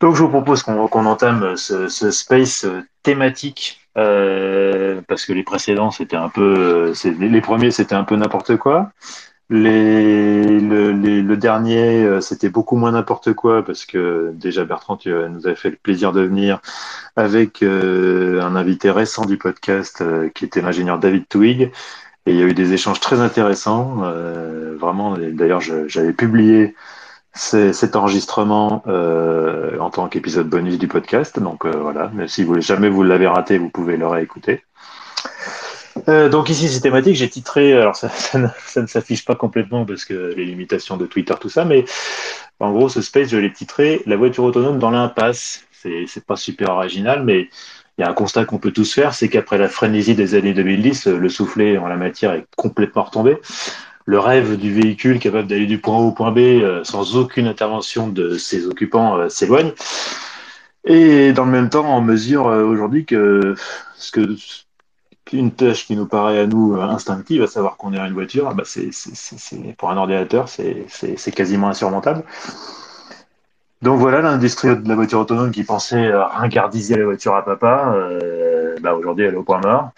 Donc je vous propose qu'on entame ce, space thématique euh, parce que les précédents c'était un peu, les premiers c'était un peu n'importe quoi. Les, le, dernier, euh, c'était beaucoup moins n'importe quoi parce que déjà Bertrand, tu nous avais fait le plaisir de venir avec euh, un invité récent du podcast qui était l'ingénieur David Twig. Et il y a eu des échanges très intéressants. vraiment, d'ailleurs, j'avais publié cet enregistrement euh, en tant qu'épisode bonus du podcast. Donc euh, voilà, mais si vous, jamais vous l'avez raté, vous pouvez le réécouter. Euh, donc ici, c'est thématique. J'ai titré, alors ça, ne, s'affiche pas complètement parce que les limitations de Twitter, tout ça, mais en gros, ce space, je l'ai titré La voiture autonome dans l'impasse. C'est pas super original, mais il y a un constat qu'on peut tous faire, c'est qu'après la frénésie des années 2010, le soufflet en la matière est complètement retombé le rêve du véhicule capable d'aller du point A au point B euh, sans aucune intervention de ses occupants euh, s'éloigne. Et dans le même temps, on mesure euh, aujourd'hui que ce que une tâche qui nous paraît à nous instinctive, à savoir qu'on est une voiture, ah bah c'est, pour un ordinateur, c'est quasiment insurmontable. Donc voilà, l'industrie de la voiture autonome qui pensait ringardiser la voiture à papa, bah aujourd'hui elle est au point mort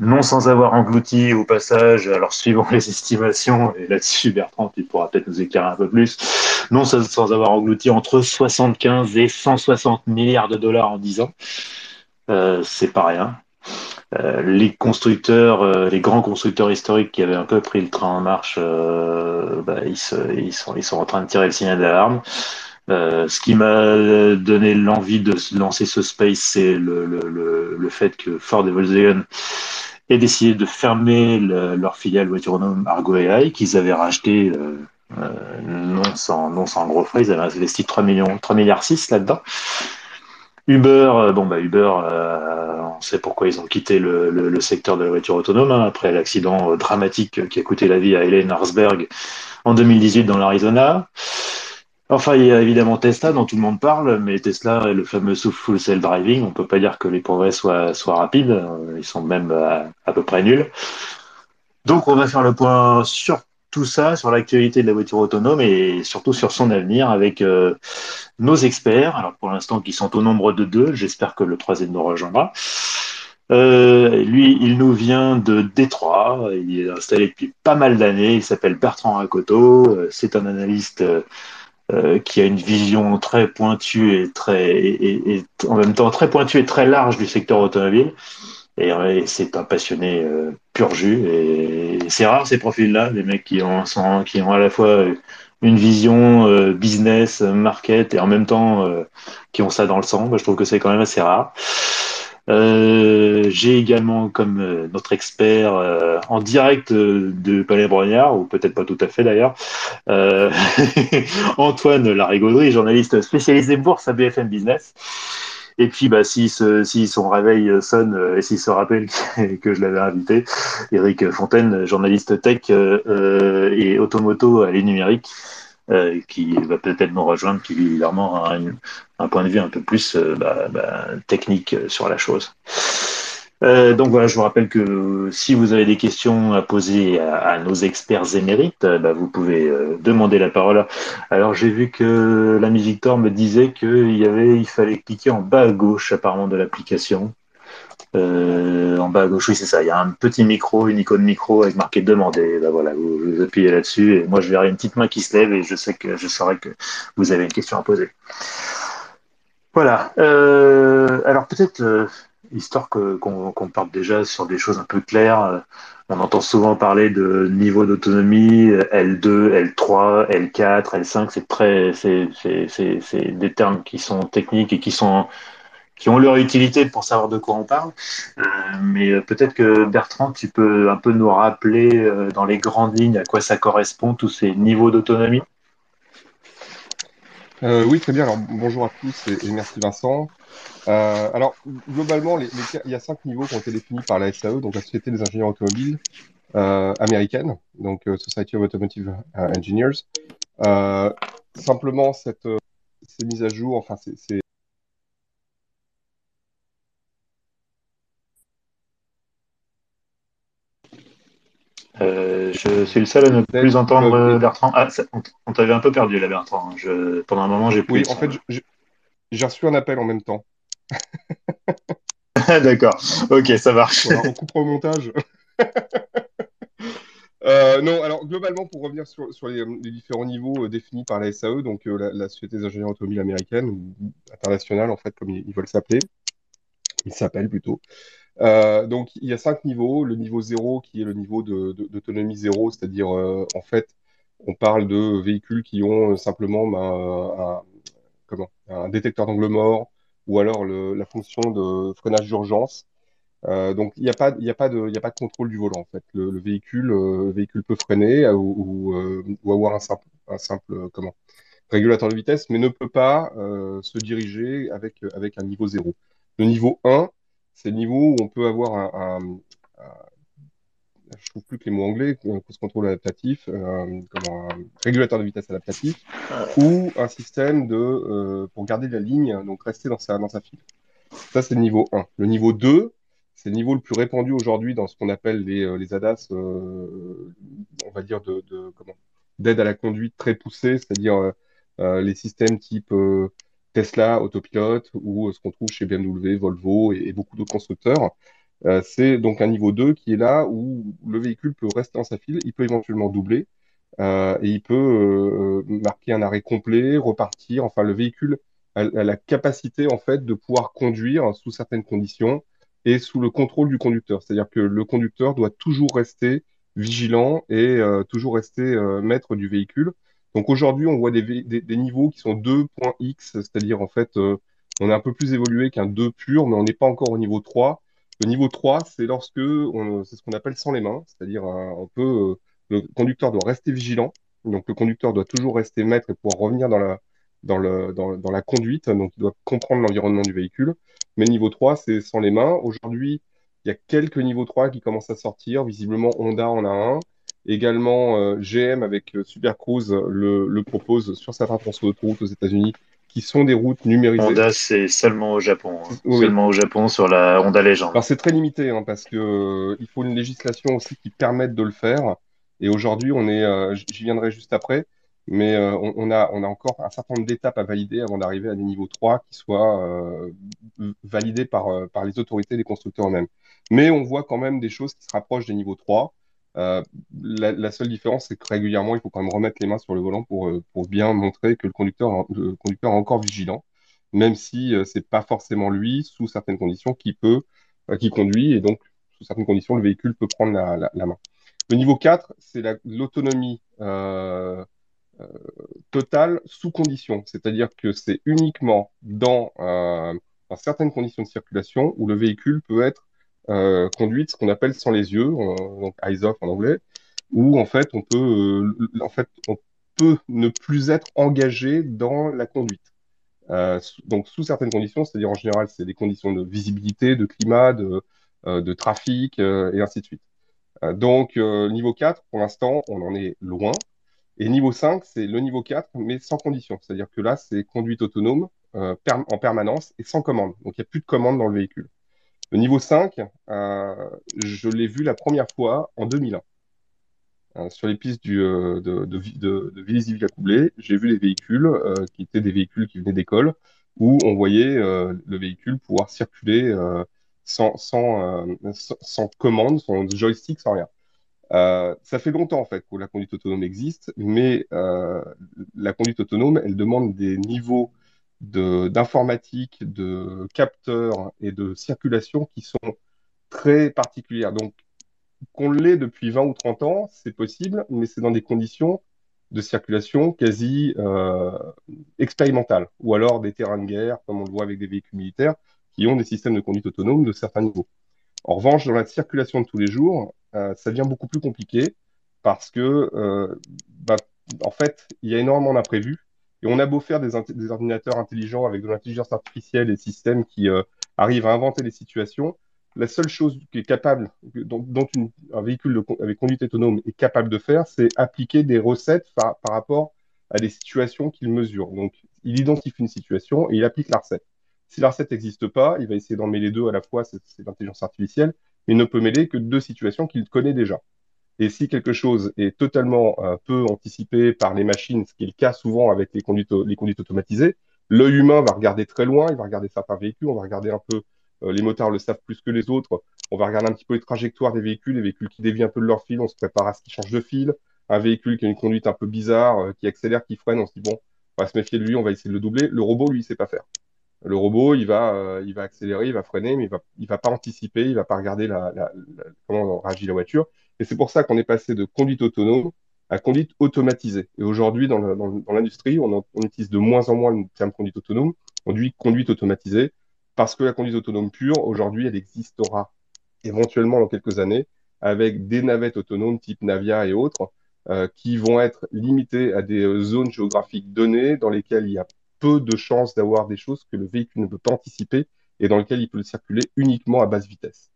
non sans avoir englouti au passage, alors suivant les estimations, et là-dessus Bertrand, tu pourras peut-être nous éclairer un peu plus, non sans, avoir englouti entre 75 et 160 milliards de dollars en 10 ans. Euh, c'est pas rien. Euh, les constructeurs, euh, les grands constructeurs historiques qui avaient un peu pris le train en marche, bah, ils, sont en train de tirer le signal d'alarme. ce qui m'a donné l'envie de lancer ce space, c'est le, le, le, fait que Ford et Volkswagen et décidé de fermer leur filiale voiture autonome Argo AI qu'ils avaient racheté euh, euh, non sans non sans gros frais, ils avaient investi 3 millions 3 milliards 6 là-dedans. Uber, euh, bon bah Uber, on sait pourquoi ils ont quitté le, secteur de la voiture autonome hein, après l'accident dramatique qui a coûté la vie à Helen Harsberg en 2018 dans l'Arizona. Enfin, il y a évidemment Tesla dont tout le monde parle, mais Tesla est le fameux full self driving. On peut pas dire que les progrès soient, rapides. Ils sont même à, peu près nuls. Donc, on va faire le point sur tout ça, sur l'actualité de la voiture autonome et surtout sur son avenir avec euh, nos experts. Alors, pour l'instant, qui sont au nombre de deux. J'espère que le troisième nous rejoindra. Euh, lui, il nous vient de Détroit. Il est installé depuis pas mal d'années. Il s'appelle Bertrand Racoto. Euh, c'est un analyste euh, qui a une vision très pointue et très et, en même temps très pointue et très large du secteur automobile. Et, c'est un passionné euh, pur jus. Et c'est rare ces profils-là, les mecs qui ont, qui ont à la fois une vision euh, business, market et en même temps qui ont ça dans le sang. je trouve que c'est quand même assez rare. Euh, j'ai également comme euh, notre expert euh, en direct de Palais Brognard, ou peut-être pas tout à fait d'ailleurs, Antoine Larigauderie, journaliste spécialisé bourse à BFM Business. Et puis, bah, si, si son réveil sonne et s'il se rappelle que je l'avais invité, Eric Fontaine, journaliste tech et automoto à numérique, euh, qui va peut-être nous rejoindre, qui évidemment a un, point de vue un peu plus euh, bah, bah, technique sur la chose. Euh, donc voilà, je vous rappelle que si vous avez des questions à poser à, nos experts émérites, bah, vous pouvez demander la parole. Alors j'ai vu que l'ami Victor me disait qu'il y avait, il fallait cliquer en bas à gauche apparemment de l'application. Euh, en bas à gauche, oui, c'est ça. Il y a un petit micro, une icône micro avec marqué demander. Ben voilà, vous, appuyez là-dessus et moi je verrai une petite main qui se lève et je sais que je saurai que vous avez une question à poser. Voilà. Euh, alors peut-être euh, histoire qu'on parte déjà sur des choses un peu claires. on entend souvent parler de niveau d'autonomie L2, L3, L4, L5. C'est très, c'est des termes qui sont techniques et qui sont qui ont leur utilité pour savoir de quoi on parle. Euh, mais euh, peut-être que Bertrand, tu peux un peu nous rappeler euh, dans les grandes lignes à quoi ça correspond, tous ces niveaux d'autonomie? Oui, très bien. Alors, bonjour à tous et, merci Vincent. alors, globalement, il y a cinq niveaux qui ont été définis par la SAE, donc la Société des ingénieurs automobiles américaine, donc Society of Automotive Engineers. simplement, cette, ces mises à jour, enfin, c'est Euh, je suis le seul à ne plus entendre Bertrand. Ah, on t'avait un peu perdu là, Bertrand. Je, pendant un moment, j'ai plus. Oui, en fait, J'ai reçu un appel en même temps. D'accord. Ok, ça marche. Voilà, on coupera au montage. Euh, non, alors globalement, pour revenir sur, sur les, les différents niveaux euh, définis par la SAE, donc euh, la, la Société des ingénieurs automobiles américaine ou internationale, en fait, comme ils, ils veulent s'appeler, ils s'appellent plutôt. Euh, donc il y a cinq niveaux. Le niveau 0 qui est le niveau d'autonomie de, 0, c'est-à-dire euh, en fait on parle de véhicules qui ont euh, simplement bah, un, détecteur d'angle mort ou alors la fonction de freinage d'urgence. Donc il n'y a, pas, de, contrôle du volant en fait. Le, véhicule, peut freiner ou, avoir un simple, régulateur de vitesse, mais ne peut pas se diriger avec, avec un niveau 0. Le niveau 1, ces niveaux où on peut avoir un, un, un je trouve plus que les mots anglais, contrôle adaptatif, euh, un régulateur de vitesse adaptatif, ou un système de euh, pour garder la ligne, donc rester dans sa, dans sa file. Ça, c'est le niveau 1. Le niveau 2, c'est le niveau le plus répandu aujourd'hui dans ce qu'on appelle les, euh, les ADAS, on va dire, de comment d'aide à la conduite très poussée, c'est-à-dire les systèmes type Tesla, autopilote, ou euh, ce qu'on trouve chez BMW, Volvo et, beaucoup d'autres constructeurs. Euh, c'est donc un niveau 2 qui est là où le véhicule peut rester dans sa file, il peut éventuellement doubler, euh, et il peut marquer un arrêt complet, repartir. Enfin, le véhicule a, a la capacité en fait de pouvoir conduire sous certaines conditions et sous le contrôle du conducteur. C'est-à-dire que le conducteur doit toujours rester vigilant et toujours rester maître du véhicule. Donc aujourd'hui, on voit des, des, des niveaux qui sont 2.x, c'est-à-dire en fait, euh, on est un peu plus évolué qu'un 2 pur, mais on n'est pas encore au niveau 3. Le niveau 3, c'est lorsque c'est ce qu'on appelle sans les mains, c'est-à-dire euh, on peut euh, le conducteur doit rester vigilant, donc le conducteur doit toujours rester maître et pouvoir revenir dans la, dans le, dans, dans la conduite, donc il doit comprendre l'environnement du véhicule. Mais niveau 3, c'est sans les mains. Aujourd'hui, il y a quelques niveaux 3 qui commencent à sortir. Visiblement, Honda en a un. Également, euh, GM avec euh, Super Cruise le, le propose sur certains tronçons d'autoroute aux États-Unis, qui sont des routes numérisées. Honda, c'est seulement au Japon. hein. Oui. Seulement au Japon sur la Honda Legend. Alors c'est très limité hein, parce que euh, il faut une législation aussi qui permette de le faire. Et aujourd'hui, on est, euh, j'y viendrai juste après, mais euh, on, on a, on a encore un certain nombre d'étapes à valider avant d'arriver à des niveaux 3 qui soient euh, validés par, euh, par les autorités des constructeurs eux-mêmes. Mais on voit quand même des choses qui se rapprochent des niveaux 3. Euh, la, seule différence, c'est que régulièrement, il faut quand même remettre les mains sur le volant pour, euh, pour bien montrer que le conducteur, le conducteur est encore vigilant, même si euh, c'est pas forcément lui, sous certaines conditions, qui peut euh, qui conduit et donc, sous certaines conditions, le véhicule peut prendre la, la, main. Le niveau 4, c'est la- l'autonomie totale sous condition, c'est-à-dire que c'est uniquement dans certaines conditions de circulation où le véhicule peut être euh, conduit ce qu'on appelle sans les yeux, donc eyes off en anglais, où en fait on peut, euh, en fait, on peut ne plus être engagé dans la conduite. Euh, donc sous certaines conditions, c'est-à-dire en général, c'est des conditions de visibilité, de climat, de, trafic et ainsi de suite. Donc niveau 4, pour l'instant, on en est loin. Et niveau 5, c'est le niveau 4, mais sans condition. C'est-à-dire que là, c'est conduite autonome en permanence et sans commande. Donc il n'y a plus de commande dans le véhicule. Le niveau 5, euh, je l'ai vu la première fois en 2001 euh, sur les pistes euh, de, de, de, de Villiers-Ville-Acoublay, j'ai vu les véhicules qui étaient des véhicules qui venaient d'école, où on voyait le véhicule pouvoir circuler sans, sans, sans, commande, sans joystick, sans rien. Ça fait longtemps en fait que la conduite autonome existe, mais la conduite autonome, elle demande des niveaux d'informatique, de capteurs et de circulation qui sont très particulières. Donc qu'on l'ait depuis 20 ou 30 ans, c'est possible, mais c'est dans des conditions de circulation quasi euh, expérimentales, ou alors des terrains de guerre, comme on le voit avec des véhicules militaires, qui ont des systèmes de conduite autonome de certains niveaux. En revanche, dans la circulation de tous les jours, euh, ça devient beaucoup plus compliqué parce que, euh, bah, en fait, il y a énormément d'imprévus et on a beau faire des, ordinateurs intelligents avec de l'intelligence artificielle et des systèmes qui euh, arrivent à inventer des situations, la seule chose capable, dont, un véhicule avec conduite autonome est capable de faire, c'est appliquer des recettes par, par rapport à des situations qu'il mesure. Donc, il identifie une situation et il applique la recette. Si la recette n'existe pas, il va essayer d'en mêler deux à la fois, c'est l'intelligence artificielle, mais il ne peut mêler que deux situations qu'il connaît déjà. Et si quelque chose est totalement euh, peu anticipé par les machines, ce qui est le cas souvent avec les conduites, automatisées, L'œil humain va regarder très loin, il va regarder certains véhicules, on va regarder un peu, euh, les motards le savent plus que les autres, on va regarder un petit peu les trajectoires des véhicules, les véhicules qui dévient un peu de leur fil, on se prépare à ce qu'ils changent de fil, un véhicule qui a une conduite un peu bizarre, euh, qui accélère, qui freine, on se dit bon, on va se méfier de lui, on va essayer de le doubler. Le robot, lui, il sait pas faire. Le robot, il va, il va accélérer, il va freiner, mais il va, va pas anticiper, il va pas regarder la, la, la, comment réagit la voiture. Et c'est pour ça qu'on est passé de conduite autonome à conduite automatisée. Et aujourd'hui, dans l'industrie, on, utilise de moins en moins le terme conduite autonome, on dit conduite automatisée, parce que la conduite autonome pure, aujourd'hui, elle existera éventuellement dans quelques années, avec des navettes autonomes type Navia et autres, euh, qui vont être limitées à des euh, zones géographiques données dans lesquelles il y a peu de chances d'avoir des choses que le véhicule ne peut pas anticiper et dans lesquelles il peut circuler uniquement à basse vitesse.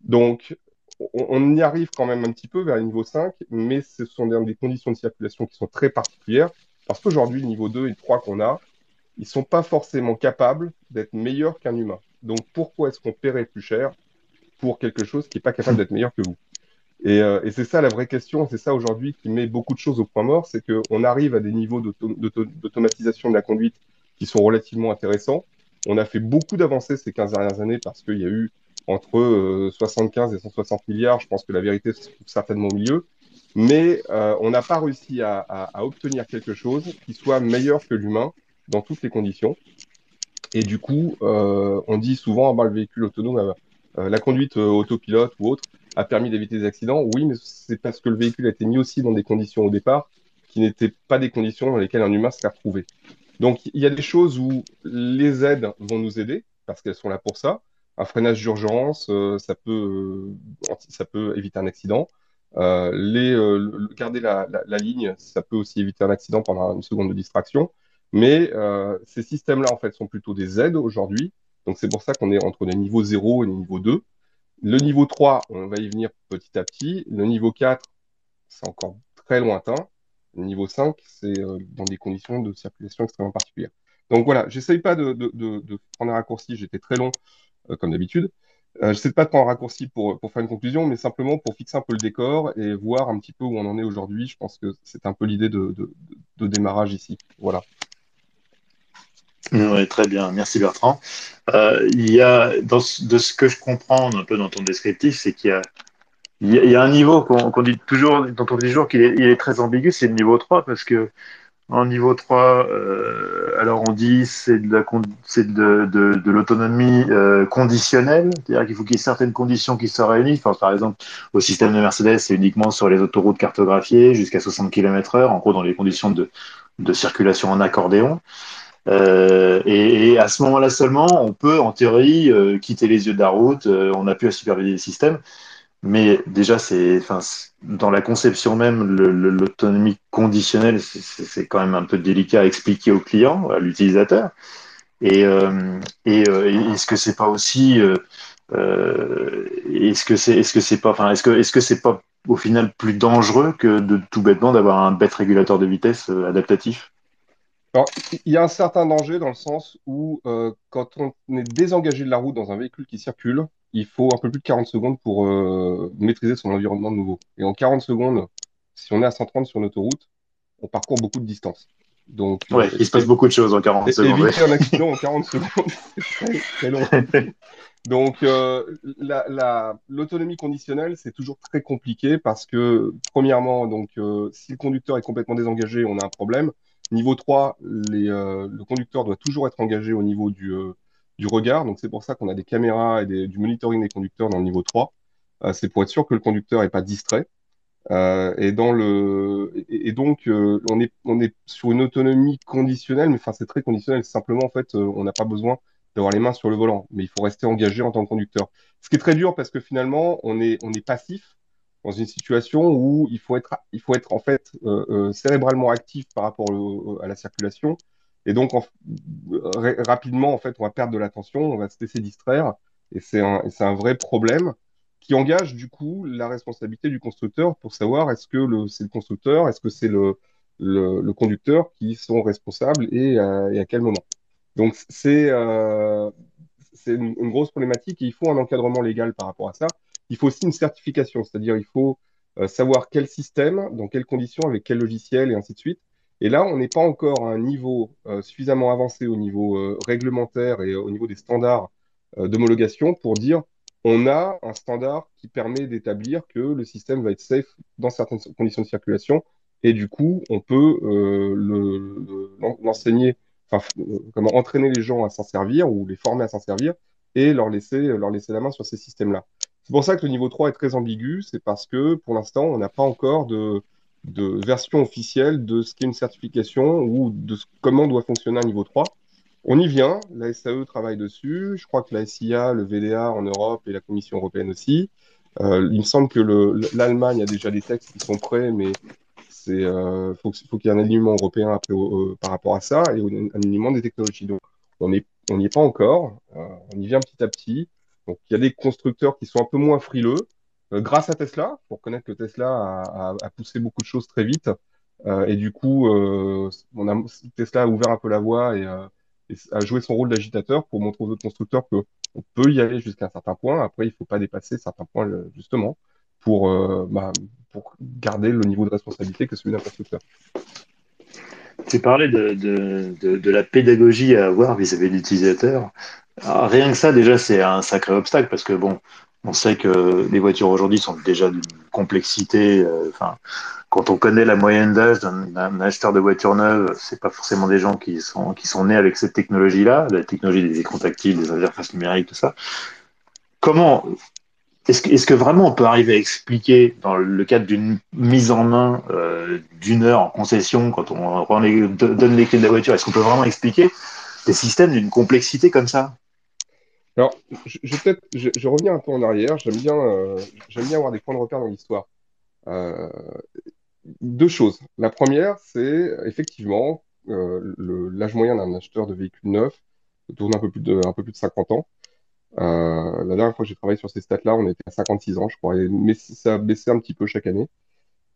Donc, on, y arrive quand même un petit peu vers le niveau 5, mais ce sont des, conditions de circulation qui sont très particulières, parce qu'aujourd'hui, le niveau 2 et 3 qu'on a, ils ne sont pas forcément capables d'être meilleurs qu'un humain. Donc pourquoi est-ce qu'on paierait plus cher pour quelque chose qui n'est pas capable d'être meilleur que vous? Et, euh, et c'est ça la vraie question, c'est ça aujourd'hui qui met beaucoup de choses au point mort, c'est qu'on arrive à des niveaux d'automatisation de la conduite qui sont relativement intéressants. On a fait beaucoup d'avancées ces 15 dernières années parce qu'il y a eu entre 75 euh, et 160 milliards. Je pense que la vérité se trouve certainement au milieu. Mais euh, on n'a pas réussi à, à, obtenir quelque chose qui soit meilleur que l'humain dans toutes les conditions. Et du coup, euh, on dit souvent, ah, bah, le véhicule autonome, la conduite autopilote ou autre, a permis d'éviter des accidents. Oui, mais c'est parce que le véhicule a été mis aussi dans des conditions au départ qui n'étaient pas des conditions dans lesquelles un humain serait retrouvé. Donc, il y a des choses où les aides vont nous aider parce qu'elles sont là pour ça un freinage d'urgence, euh, ça peut euh, ça peut éviter un accident. Euh, garder la, ligne, ça peut aussi éviter un accident pendant une seconde de distraction. Mais ces systèmes-là, en fait, sont plutôt des aides aujourd'hui. Donc, c'est pour ça qu'on est entre les niveaux 0 et les niveaux 2. Le niveau 3, on va y venir petit à petit. Le niveau 4, c'est encore très lointain. Le niveau 5, c'est dans des conditions de circulation extrêmement particulières. Donc voilà, j'essaye pas de, de, prendre un raccourci, j'étais très long comme d'habitude. Euh, je ne sais pas de prendre un raccourci pour, faire une conclusion, mais simplement pour fixer un peu le décor et voir un petit peu où on en est aujourd'hui. Je pense que c'est un peu l'idée de, démarrage ici. Voilà. Oui, très bien, merci Bertrand. Euh, il y a, de ce que je comprends un peu dans ton descriptif, c'est qu'il y a, un niveau qu'on dit toujours, dont on dit toujours qu'il est, est très ambigu, c'est le niveau 3, parce que en niveau 3, euh, alors on dit c'est de l'autonomie euh, conditionnelle, c'est-à-dire qu'il faut qu'il y ait certaines conditions qui soient réunies. Enfin, par exemple, au système de Mercedes, c'est uniquement sur les autoroutes cartographiées jusqu'à 60 km/h, en gros dans les conditions de, de circulation en accordéon. Euh, et, et, à ce moment-là seulement, on peut, en théorie, euh, quitter les yeux de la route. Euh, on a pu à superviser le système. Mais déjà, c'est, enfin, dans la conception même, l'autonomie conditionnelle, c'est quand même un peu délicat à expliquer au client, à l'utilisateur. Et, euh, euh, est-ce que c'est pas aussi, euh, est-ce que c'est, est-ce que c'est pas, enfin, est-ce que, est-ce que c'est pas au final plus dangereux que de tout bêtement d'avoir un bête régulateur de vitesse adaptatif? Alors, il y a un certain danger dans le sens où, quand on est désengagé de la route dans un véhicule qui circule, il faut un peu plus de 40 secondes pour euh, maîtriser son environnement de nouveau. Et en 40 secondes, si on est à 130 sur une autoroute, on parcourt beaucoup de distance. Donc, ouais, il se passe beaucoup de choses en 40 secondes. Éviter un accident en 40 secondes, c'est très, long. Donc, euh, l'autonomie conditionnelle, c'est toujours très compliqué parce que, premièrement, donc, euh, si le conducteur est complètement désengagé, on a un problème. Niveau 3, les, euh, le conducteur doit toujours être engagé au niveau du, euh, du regard. Donc c'est pour ça qu'on a des caméras et du monitoring des conducteurs dans le niveau 3. Euh, c'est pour être sûr que le conducteur n'est pas distrait. Euh, et, donc, euh, on, est, sur une autonomie conditionnelle, mais c'est très conditionnel. Simplement, en fait, on n'a pas besoin d'avoir les mains sur le volant, mais il faut rester engagé en tant que conducteur. Ce qui est très dur parce que finalement, on est, passif dans une situation où il faut être, il faut être en fait cérébralement actif par rapport à la circulation et donc, rapidement, en fait, on va perdre de l'attention, on va se laisser distraire. Et c'est un, vrai problème qui engage, du coup, la responsabilité du constructeur pour savoir est-ce que c'est le constructeur, est-ce que c'est le, conducteur qui sont responsables et, euh, à quel moment. Donc, c'est euh, une, une, grosse problématique et il faut un encadrement légal par rapport à ça. Il faut aussi une certification, c'est-à-dire il faut euh, savoir quel système, dans quelles conditions, avec quel logiciel et ainsi de suite. Et là, on n'est pas encore à un niveau euh, suffisamment avancé au niveau euh, réglementaire et au niveau des standards euh, d'homologation pour dire on a un standard qui permet d'établir que le système va être safe dans certaines conditions de circulation et du coup, on peut l'enseigner, enfin, comment entraîner les gens à s'en servir ou les former à s'en servir et leur laisser, leur laisser la main sur ces systèmes-là. C'est pour ça que le niveau 3 est très ambigu, c'est parce que pour l'instant, on n'a pas encore de, de version officielle de ce qu'est une certification ou de comment doit fonctionner un niveau 3. On y vient, la SAE travaille dessus, je crois que la SIA, le VDA en Europe et la Commission européenne aussi. Euh, il me semble que l'Allemagne a déjà des textes qui sont prêts, mais c'est euh, faut, faut qu'il y ait un alignement européen après, par rapport à ça et un alignement des technologies. Donc on n'y est pas encore, euh, on y vient petit à petit. Donc il y a des constructeurs qui sont un peu moins frileux, euh, grâce à Tesla, pour connaître que Tesla a, poussé beaucoup de choses très vite. Euh, et du coup, euh, on Tesla a ouvert un peu la voie et, a joué son rôle d'agitateur pour montrer aux autres constructeurs qu'on peut y aller jusqu'à un certain point. Après, il ne faut pas dépasser certains points, justement, pour, bah, pour garder le niveau de responsabilité que celui d'un constructeur. Tu parlais de, de, de, de, la pédagogie à avoir vis-à-vis de l'utilisateur. Rien que ça, déjà, c'est un sacré obstacle parce que, bon, on sait que les voitures aujourd'hui sont déjà d'une complexité. Euh, quand on connaît la moyenne d'âge d'un acheteur de voiture neuve, c'est pas forcément des gens qui sont nés avec cette technologie-là, la technologie des écrans tactiles, des interfaces numériques, tout ça. Comment est-ce que, est que, vraiment on peut arriver à expliquer dans le cadre d'une mise en main euh, d'une heure en concession, quand on donne les clés de la voiture, est-ce qu'on peut vraiment expliquer des systèmes d'une complexité comme ça? Alors, je, je peut-être, je, je, reviens un peu en arrière. J'aime bien, euh, j'aime bien avoir des points de repère dans l'histoire. Euh, deux choses. La première, c'est effectivement euh, l'âge moyen d'un acheteur de véhicules neufs tourne un peu plus de, un peu plus de 50 ans. La dernière fois que j'ai travaillé sur ces stats-là, on était à 56 ans, je crois, mais ça a baissé un petit peu chaque année.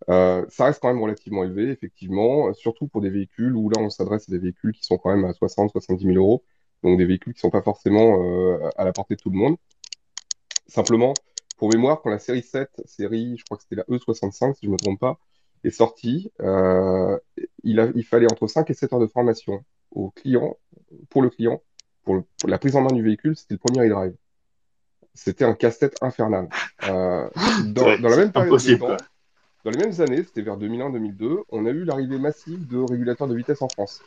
Ça reste quand même relativement élevé, effectivement, surtout pour des véhicules où là on s'adresse à des véhicules qui sont quand même à 60, 70 000 euros, donc des véhicules qui sont pas forcément euh, à la portée de tout le monde. Simplement, pour mémoire, quand la série 7, série, je crois que c'était la E65, si je me trompe pas, est sortie, euh, il, a, il fallait entre 5 et 7 heures de formation au client, pour le client, pour, pour, la prise en main du véhicule, c'était le premier e-drive. C'était un casse-tête infernal. Euh, dans, ouais, dans, la même période de temps, dans les mêmes années, c'était vers 2001-2002, on a eu l'arrivée massive de régulateurs de vitesse en France.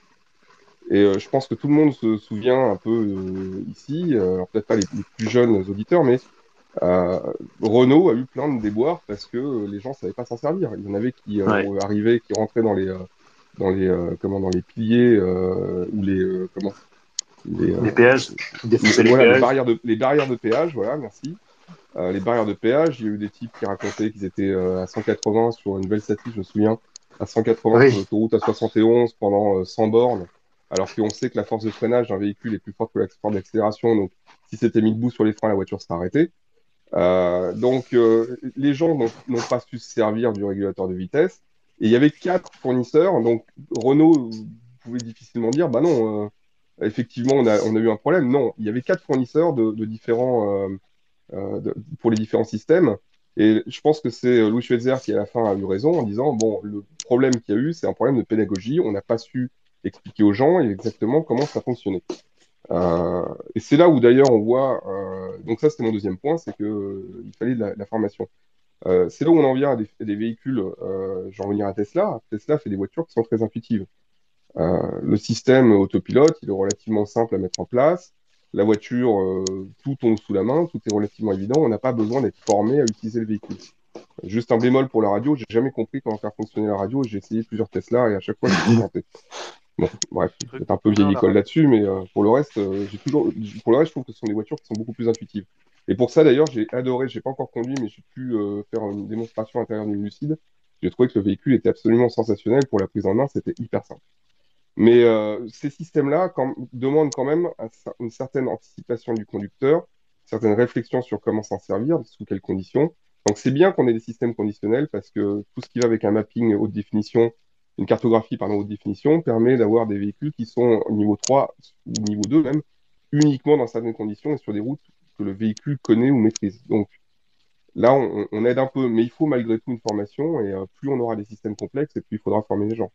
Et euh, je pense que tout le monde se souvient un peu euh, ici, euh, alors peut-être pas les, les, plus jeunes auditeurs, mais euh, Renault a eu plein de déboires parce que les gens ne savaient pas s'en servir. Il y en avait qui ouais. arrivaient, qui rentraient dans les, dans les, comment, dans les piliers ou les, comment, les, les péages, les, les, voilà, péages. Les, barrières de, les barrières de péage, voilà, merci. Euh, les barrières de péage, il y a eu des types qui racontaient qu'ils étaient euh, à 180 sur une belle statique, je me souviens, à 180 oui. sur l'autoroute à 71 pendant euh, 100 bornes, alors qu'on sait que la force de freinage d'un véhicule est plus forte que la force d'accélération, donc si c'était mis debout sur les freins, la voiture serait arrêtée. Euh, donc euh, les gens n'ont pas su se servir du régulateur de vitesse, et il y avait quatre fournisseurs, donc Renault, pouvez difficilement dire, bah non, effectivement, on a, eu un problème. Non, il y avait quatre fournisseurs de, différents, euh, euh, pour les différents systèmes. Et je pense que c'est Louis Schweitzer qui, à la fin, a eu raison en disant bon, le problème qu'il y a eu, c'est un problème de pédagogie. On n'a pas su expliquer aux gens exactement comment ça fonctionnait. Euh, et c'est là où, d'ailleurs, on voit. Euh, donc, ça, c'était mon deuxième point c'est qu'il euh, fallait de la, formation. c'est là où on en vient à des, à des véhicules. J'en revenir à Tesla. Tesla fait des voitures qui sont très intuitives. Le système autopilote, il est relativement simple à mettre en place. La voiture, tout tombe sous la main, tout est relativement évident. On n'a pas besoin d'être formé à utiliser le véhicule. Juste un bémol pour la radio, j'ai jamais compris comment faire fonctionner la radio. J'ai essayé plusieurs Tesla et à chaque fois, je planté. Bon, bref, c'est un peu vieille école là-dessus, mais euh, pour le reste, euh, j'ai toujours, pour le reste, je trouve que ce sont des voitures qui sont beaucoup plus intuitives. Et pour ça, d'ailleurs, j'ai adoré. J'ai pas encore conduit, mais j'ai pu euh, faire une démonstration intérieure d'une Lucide. J'ai trouvé que le véhicule était absolument sensationnel pour la prise en main. C'était hyper simple. Mais euh, ces systèmes-là quand, demandent quand même une certaine anticipation du conducteur, une certaine réflexion sur comment s'en servir, sous quelles conditions. Donc c'est bien qu'on ait des systèmes conditionnels parce que tout ce qui va avec un mapping haute définition, une cartographie pardon, haute définition, permet d'avoir des véhicules qui sont au niveau 3 ou niveau 2 même, uniquement dans certaines conditions et sur des routes que le véhicule connaît ou maîtrise. Donc là, on, aide un peu, mais il faut malgré tout une formation et euh, plus on aura des systèmes complexes et plus il faudra former les gens.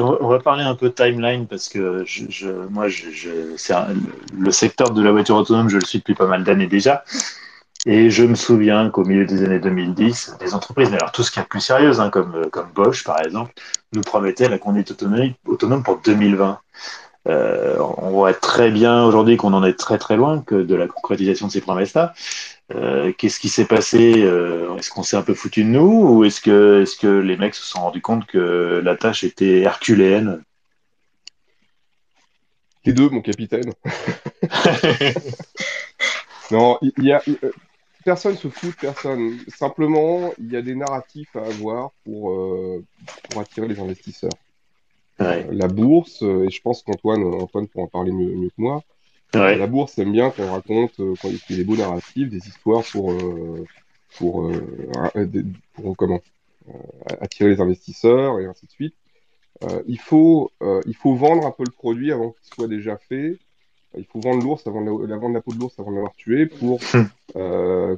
On va parler un peu timeline parce que moi, je, le secteur de la voiture autonome, je le suis depuis pas mal d'années déjà. Et je me souviens qu'au milieu des années 2010, des entreprises, mais alors tout ce qui est plus sérieux, hein, comme, comme Bosch par exemple, nous promettaient la conduite autonome, autonome pour 2020. Euh, on voit très bien aujourd'hui qu'on en est très très loin que de la concrétisation de ces promesses-là. Euh, Qu'est-ce qui s'est passé euh, Est-ce qu'on s'est un peu foutu de nous ou est-ce que, est que les mecs se sont rendus compte que la tâche était herculéenne? Les deux, mon capitaine. non, il y, a euh, personne se fout de personne. Simplement, il y a des narratifs à avoir pour, euh, pour attirer les investisseurs. ouais. la bourse, et je pense qu'Antoine Antoine pourra en parler mieux, mieux que moi, Ouais. La bourse aime bien qu'on raconte, euh, y a des beaux narratifs, des histoires pour, euh, pour, euh, euh, pour comment, euh, attirer les investisseurs et ainsi de suite. Euh, il faut, euh, il faut vendre un peu le produit avant qu'il soit déjà fait. Il faut vendre l'ours avant de la, la- vendre la peau de l'ours avant de l'avoir tué pour, euh,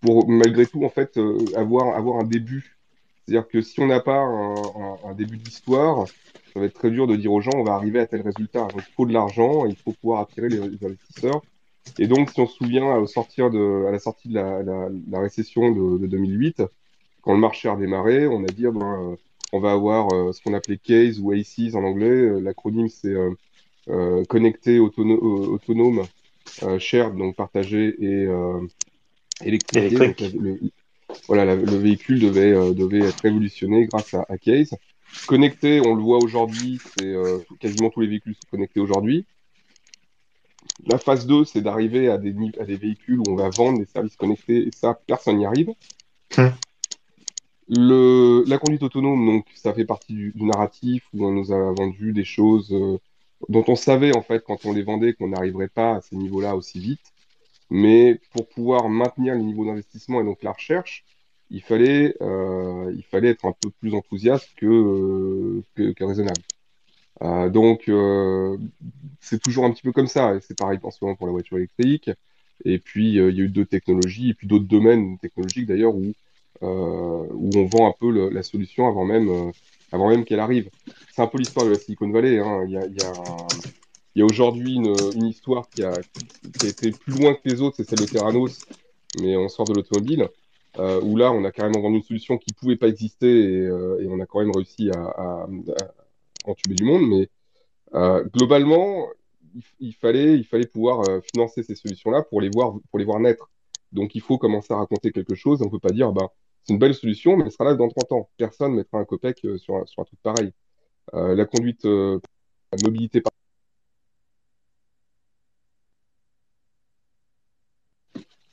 pour malgré tout en fait euh, avoir, avoir un début. C'est-à-dire que si on n'a pas un, un- un début d'histoire, ça va être très dur de dire aux gens on va arriver à tel résultat. Donc il faut de l'argent, il faut pouvoir attirer les, les investisseurs. Et donc si on se souvient au sortir de, à la sortie de la, la, la récession de, de 2008, quand le marché a redémarré, on a dit ah ben, euh, on va avoir euh, ce qu'on appelait CASE ou ACES en anglais. Euh, L'acronyme c'est euh, euh, connecté, autono- euh, autonome, euh, shared, donc partagé et euh. Donc, Électrique. le, voilà, la- le véhicule devait, devait être révolutionné grâce à, à Case. Connecté, on le voit aujourd'hui, c'est quasiment tous les véhicules sont connectés aujourd'hui. La phase 2, c'est d'arriver à des, ni- à des véhicules où on va vendre des services connectés, et ça, personne n'y arrive. Le, la conduite autonome, donc, ça fait partie du, du narratif où on nous a vendu des choses euh, dont on savait, en fait, quand on les vendait, qu'on n'arriverait pas à ces niveaux-là aussi vite. Mais pour pouvoir maintenir les niveaux d'investissement et donc la recherche, il fallait, euh, il fallait être un peu plus enthousiaste que, euh, que, raisonnable. Euh, donc, c'est toujours un petit peu comme ça. C'est pareil en ce moment pour la voiture électrique. Et puis, il y a eu d'autres technologies, et puis d'autres domaines technologiques d'ailleurs, où, où on vend un peu la solution avant même, avant même qu'elle arrive. C'est un peu l'histoire de la Silicon Valley. Hein. Il y a, aujourd'hui une, histoire qui a, été plus loin que les autres, c'est celle de Theranos, mais on sort de l'automobile, euh, où là, on a carrément vendu une solution qui pouvait pas exister et, euh, et on a quand même réussi à, à, à entuber du monde. Mais euh, globalement, il, fallait, pouvoir financer ces solutions-là pour les voir, naître. Donc, il faut commencer à raconter quelque chose. On peut pas dire, bah, c'est une belle solution, mais elle sera là dans 30 ans. Personne ne mettra un copec euh, sur, un- sur un truc pareil. Euh, la conduite, euh, la mobilité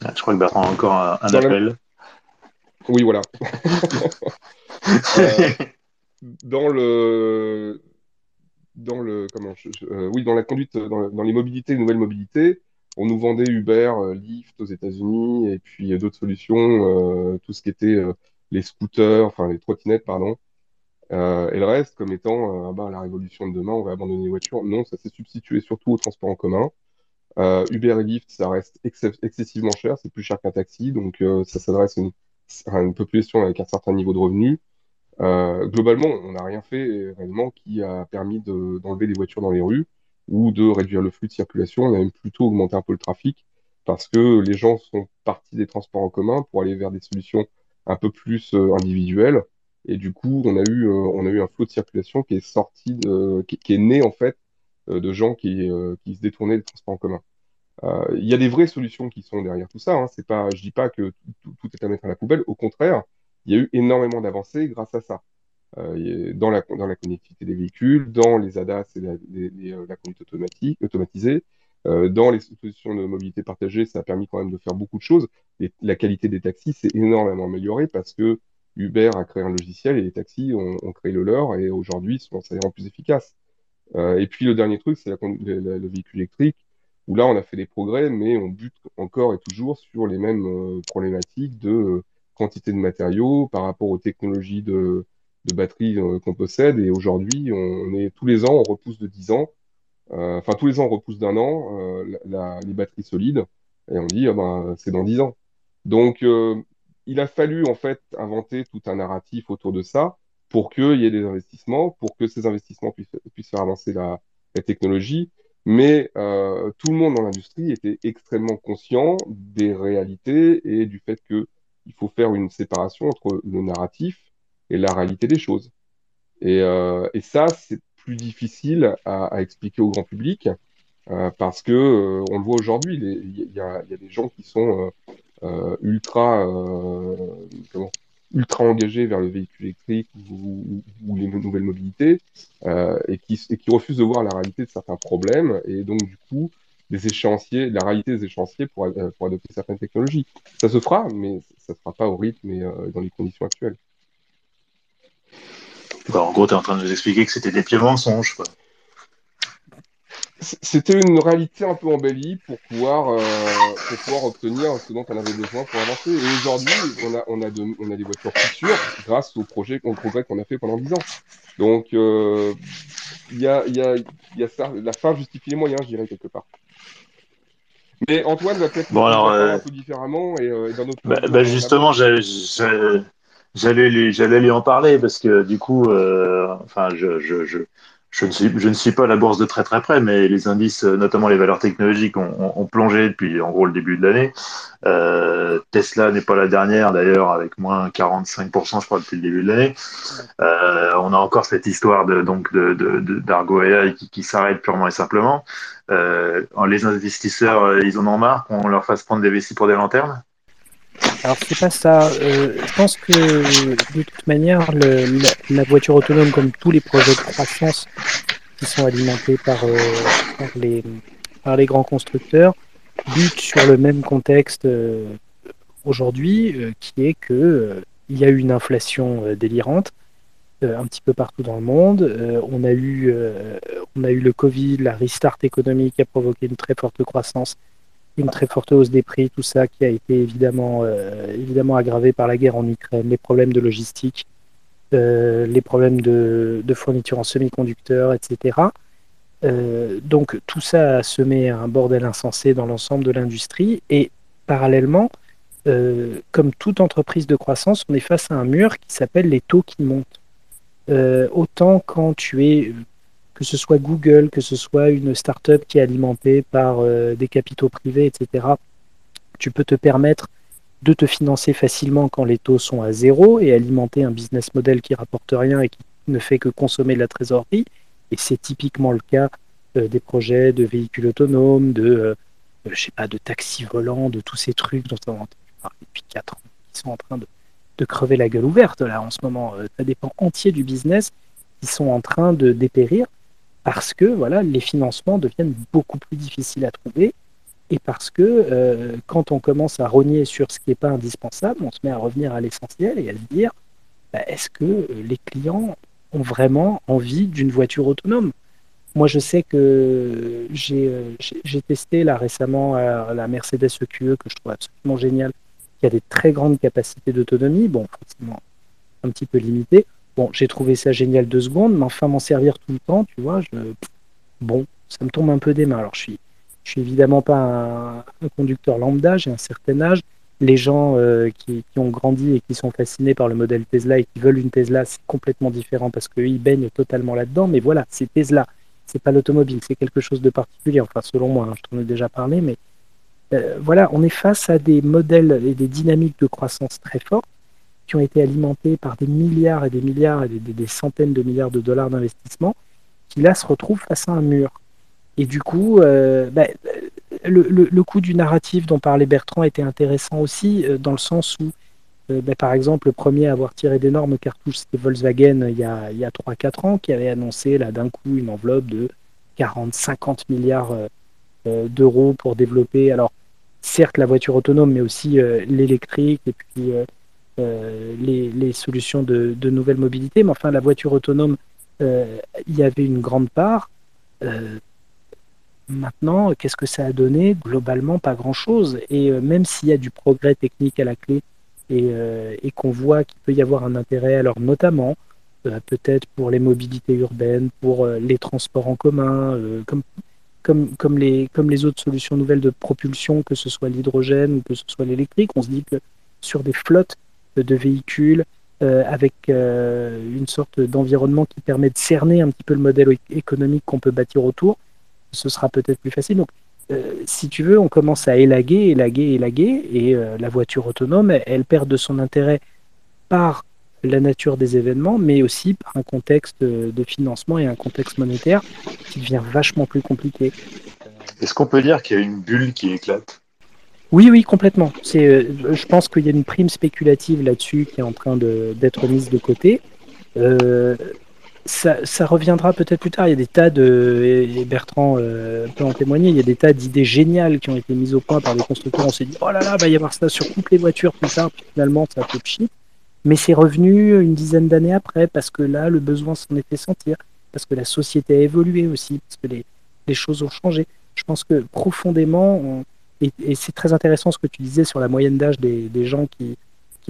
Ah, Je crois que Bertrand a encore un, un dans la... appel. Oui, voilà. Euh, dans le, dans le, comment, je- je- oui, dans la conduite, dans, le- dans les mobilités, les nouvelles mobilités, on nous vendait Uber, euh, Lyft aux États-Unis, et puis euh, d'autres solutions, euh, tout ce qui était les scooters, enfin les trottinettes, pardon, et le reste comme étant bah, la révolution de demain, on va abandonner les voitures. Non, ça s'est substitué surtout au transport en commun. Uber et Lyft, ça reste ex- excessivement cher, c'est plus cher qu'un taxi, donc ça s'adresse à une, une population avec un certain niveau de revenu. Euh, globalement, on n'a rien fait réellement qui a permis de- d'enlever les voitures dans les rues ou de réduire le flux de circulation. On a même plutôt augmenté un peu le trafic parce que les gens sont partis des transports en commun pour aller vers des solutions un peu plus euh, individuelles. Et du coup, on a eu, euh, on a eu un flot de circulation qui est sorti de, qui, est né en fait euh, de gens qui, qui se détournaient des transports en commun. Il y a des vraies solutions qui sont derrière tout ça. Hein. C'est pas, je dis pas que tout est à mettre à la poubelle. Au contraire, il y a eu énormément d'avancées grâce à ça. Euh, dans la, connectivité des véhicules, dans les ADAS et euh, la conduite automatique, automatisée, euh, dans les solutions de mobilité partagée, ça a permis quand même de faire beaucoup de choses. La qualité des taxis s'est énormément améliorée parce que Uber a créé un logiciel et les taxis ont, créé le leur et aujourd'hui sont rend plus efficaces. Et puis le dernier truc, c'est le, le- le véhicule électrique, où là on a fait des progrès, mais on bute encore et toujours sur les mêmes problématiques de quantité de matériaux par rapport aux technologies de, de batterie euh, qu'on possède. Et aujourd'hui, on, est tous les ans, on repousse de 10 ans, euh, enfin tous les ans on repousse d'un an euh, les batteries solides, et on dit ah ben, c'est dans 10 ans. Donc il a fallu en fait inventer tout un narratif autour de ça pour qu'il y ait des investissements, pour que ces investissements puissent, puissent faire avancer la, la technologie. Mais tout le monde dans l'industrie était extrêmement conscient des réalités et du fait qu'il faut faire une séparation entre le narratif et la réalité des choses. Et, euh, ça, c'est plus difficile à, expliquer au grand public euh, parce que euh, on le voit aujourd'hui, il y, a, des gens qui sont ultra engagés vers le véhicule électrique ou, les nouvelles mobilités et, qui, refusent de voir la réalité de certains problèmes et donc du coup des échéanciers, la réalité des échéanciers pour, pour adopter certaines technologies. Ça se fera, mais ça ne se fera pas au rythme et dans les conditions actuelles. Bah, en gros, tu es en train de nous expliquer que c'était des pieds mensonges. Quoi. C'était une réalité un peu embellie pour pouvoir, euh, pour pouvoir obtenir ce dont on avait besoin pour avancer. Et aujourd'hui, on a, on, a de, on a des voitures plus sûres grâce au projet, au progrès qu'on a fait pendant 10 ans. Donc, il euh, y, a, y, a, y a ça, la fin justifie les moyens, je dirais, quelque part. Mais Antoine va peut-être bon, alors, euh... un peu différemment et, et d'un autre bah, bah justement, j'allais lui, j'allais lui en parler parce que du coup, euh, enfin, je, je, je, je ne, suis, je ne suis pas à la bourse de très très près, mais les indices, notamment les valeurs technologiques, ont, ont, plongé depuis en gros le début de l'année. Euh, Tesla n'est pas la dernière d'ailleurs, avec moins 45%, je crois, depuis le début de l'année. Euh, on a encore cette histoire de donc de, de, d'Argo AI qui, qui s'arrête purement et simplement. Euh, les investisseurs, ils en ont marre qu'on leur fasse prendre des vessies pour des lanternes? Alors c'est pas ça. Euh, je pense que de toute manière, la, voiture autonome, comme tous les projets de croissance qui sont alimentés par, euh, les, grands constructeurs, butent sur le même contexte euh, aujourd'hui, qui est que il y a eu une inflation délirante un petit peu partout dans le monde. on a eu on a eu le Covid, la restart économique a provoqué une très forte croissance une très forte hausse des prix, tout ça qui a été évidemment, euh, évidemment aggravé par la guerre en Ukraine, les problèmes de logistique, euh, les problèmes de, fourniture en semi-conducteurs, etc. Euh, donc tout ça a semé un bordel insensé dans l'ensemble de l'industrie et parallèlement, comme toute entreprise de croissance, on est face à un mur qui s'appelle les taux qui montent. Autant quand tu es que ce soit Google, que ce soit une startup qui est alimentée par euh, des capitaux privés, etc., tu peux te permettre de te financer facilement quand les taux sont à zéro et alimenter un business model qui rapporte rien et qui ne fait que consommer de la trésorerie. Et c'est typiquement le cas euh, des projets de véhicules autonomes, de, euh, je sais pas, de taxis volants, de tous ces trucs dont on a entendu parler depuis 4 ans, qui sont en train de, crever la gueule ouverte là en ce moment. ça dépend entier du business qui sont en train de dépérir parce que voilà, les financements deviennent beaucoup plus difficiles à trouver et parce que euh, quand on commence à rogner sur ce qui n'est pas indispensable, on se met à revenir à l'essentiel et à se dire bah, est-ce que les clients ont vraiment envie d'une voiture autonome? Moi, je sais que j'ai euh, testé là récemment euh, la Mercedes EQE que je trouve absolument géniale, qui a des très grandes capacités d'autonomie, bon, forcément un petit peu limitées Bon, j'ai trouvé ça génial deux secondes, mais enfin m'en servir tout le temps, tu vois, je... bon, ça me tombe un peu des mains. Alors je suis, je suis évidemment pas un, conducteur lambda, j'ai un certain âge. Les gens euh, qui, qui, ont grandi et qui sont fascinés par le modèle Tesla et qui veulent une Tesla, c'est complètement différent parce qu'ils baignent totalement là-dedans. Mais voilà, c'est Tesla, c'est pas l'automobile, c'est quelque chose de particulier. Enfin, selon moi, hein, je t'en ai déjà parlé, mais euh, voilà, on est face à des modèles et des dynamiques de croissance très fortes qui ont été alimentés par des milliards et des milliards et des, centaines de milliards de dollars d'investissement, qui là se retrouvent face à un mur. Et du coup, euh, bah, le, le, coût du narratif dont parlait Bertrand était intéressant aussi, euh, dans le sens où, euh, bah, par exemple, le premier à avoir tiré d'énormes cartouches, c'était Volkswagen il y a, il y a 3-4 ans, qui avait annoncé là d'un coup une enveloppe de 40-50 milliards d'euros pour développer, alors certes la voiture autonome, mais aussi l'électrique, et puis les, les, solutions de, de, nouvelles mobilités, mais enfin la voiture autonome, euh, il y avait une grande part. Euh, maintenant, qu'est-ce que ça a donné? Globalement, pas grand-chose. Et même s'il y a du progrès technique à la clé et, et qu'on voit qu'il peut y avoir un intérêt, alors notamment peut-être pour les mobilités urbaines, pour les transports en commun, comme comme, comme, les, comme les autres solutions nouvelles de propulsion, que ce soit l'hydrogène ou que ce soit l'électrique, on se dit que sur des flottes de véhicules avec une sorte d'environnement qui permet de cerner un petit peu le modèle économique qu'on peut bâtir autour, ce sera peut-être plus facile. Donc, si tu veux, on commence à élaguer, élaguer, élaguer, et la voiture autonome, elle, perd de son intérêt par la nature des événements, mais aussi par un contexte de financement et un contexte monétaire qui devient vachement plus compliqué. Est-ce qu'on peut dire qu'il y a une bulle qui éclate? Oui, oui, complètement. C'est, euh, je pense qu'il y a une prime spéculative là-dessus qui est en train d'être mise de côté. Euh, ça, reviendra peut-être plus tard. Il y a des tas de, et Bertrand euh, peut en témoigner, il y a des tas d'idées géniales qui ont été mises au point par des constructeurs. On s'est dit, oh là là, va y avoir ça sur toutes les voitures plus tard, puis finalement, ça fait shit. Mais c'est revenu une dizaine d'années après, parce que là, le besoin s'en est fait sentir, parce que la société a évolué aussi, parce que les, les choses ont changé. Je pense que profondément, et, c'est très intéressant ce que tu disais sur la moyenne d'âge des, gens qui,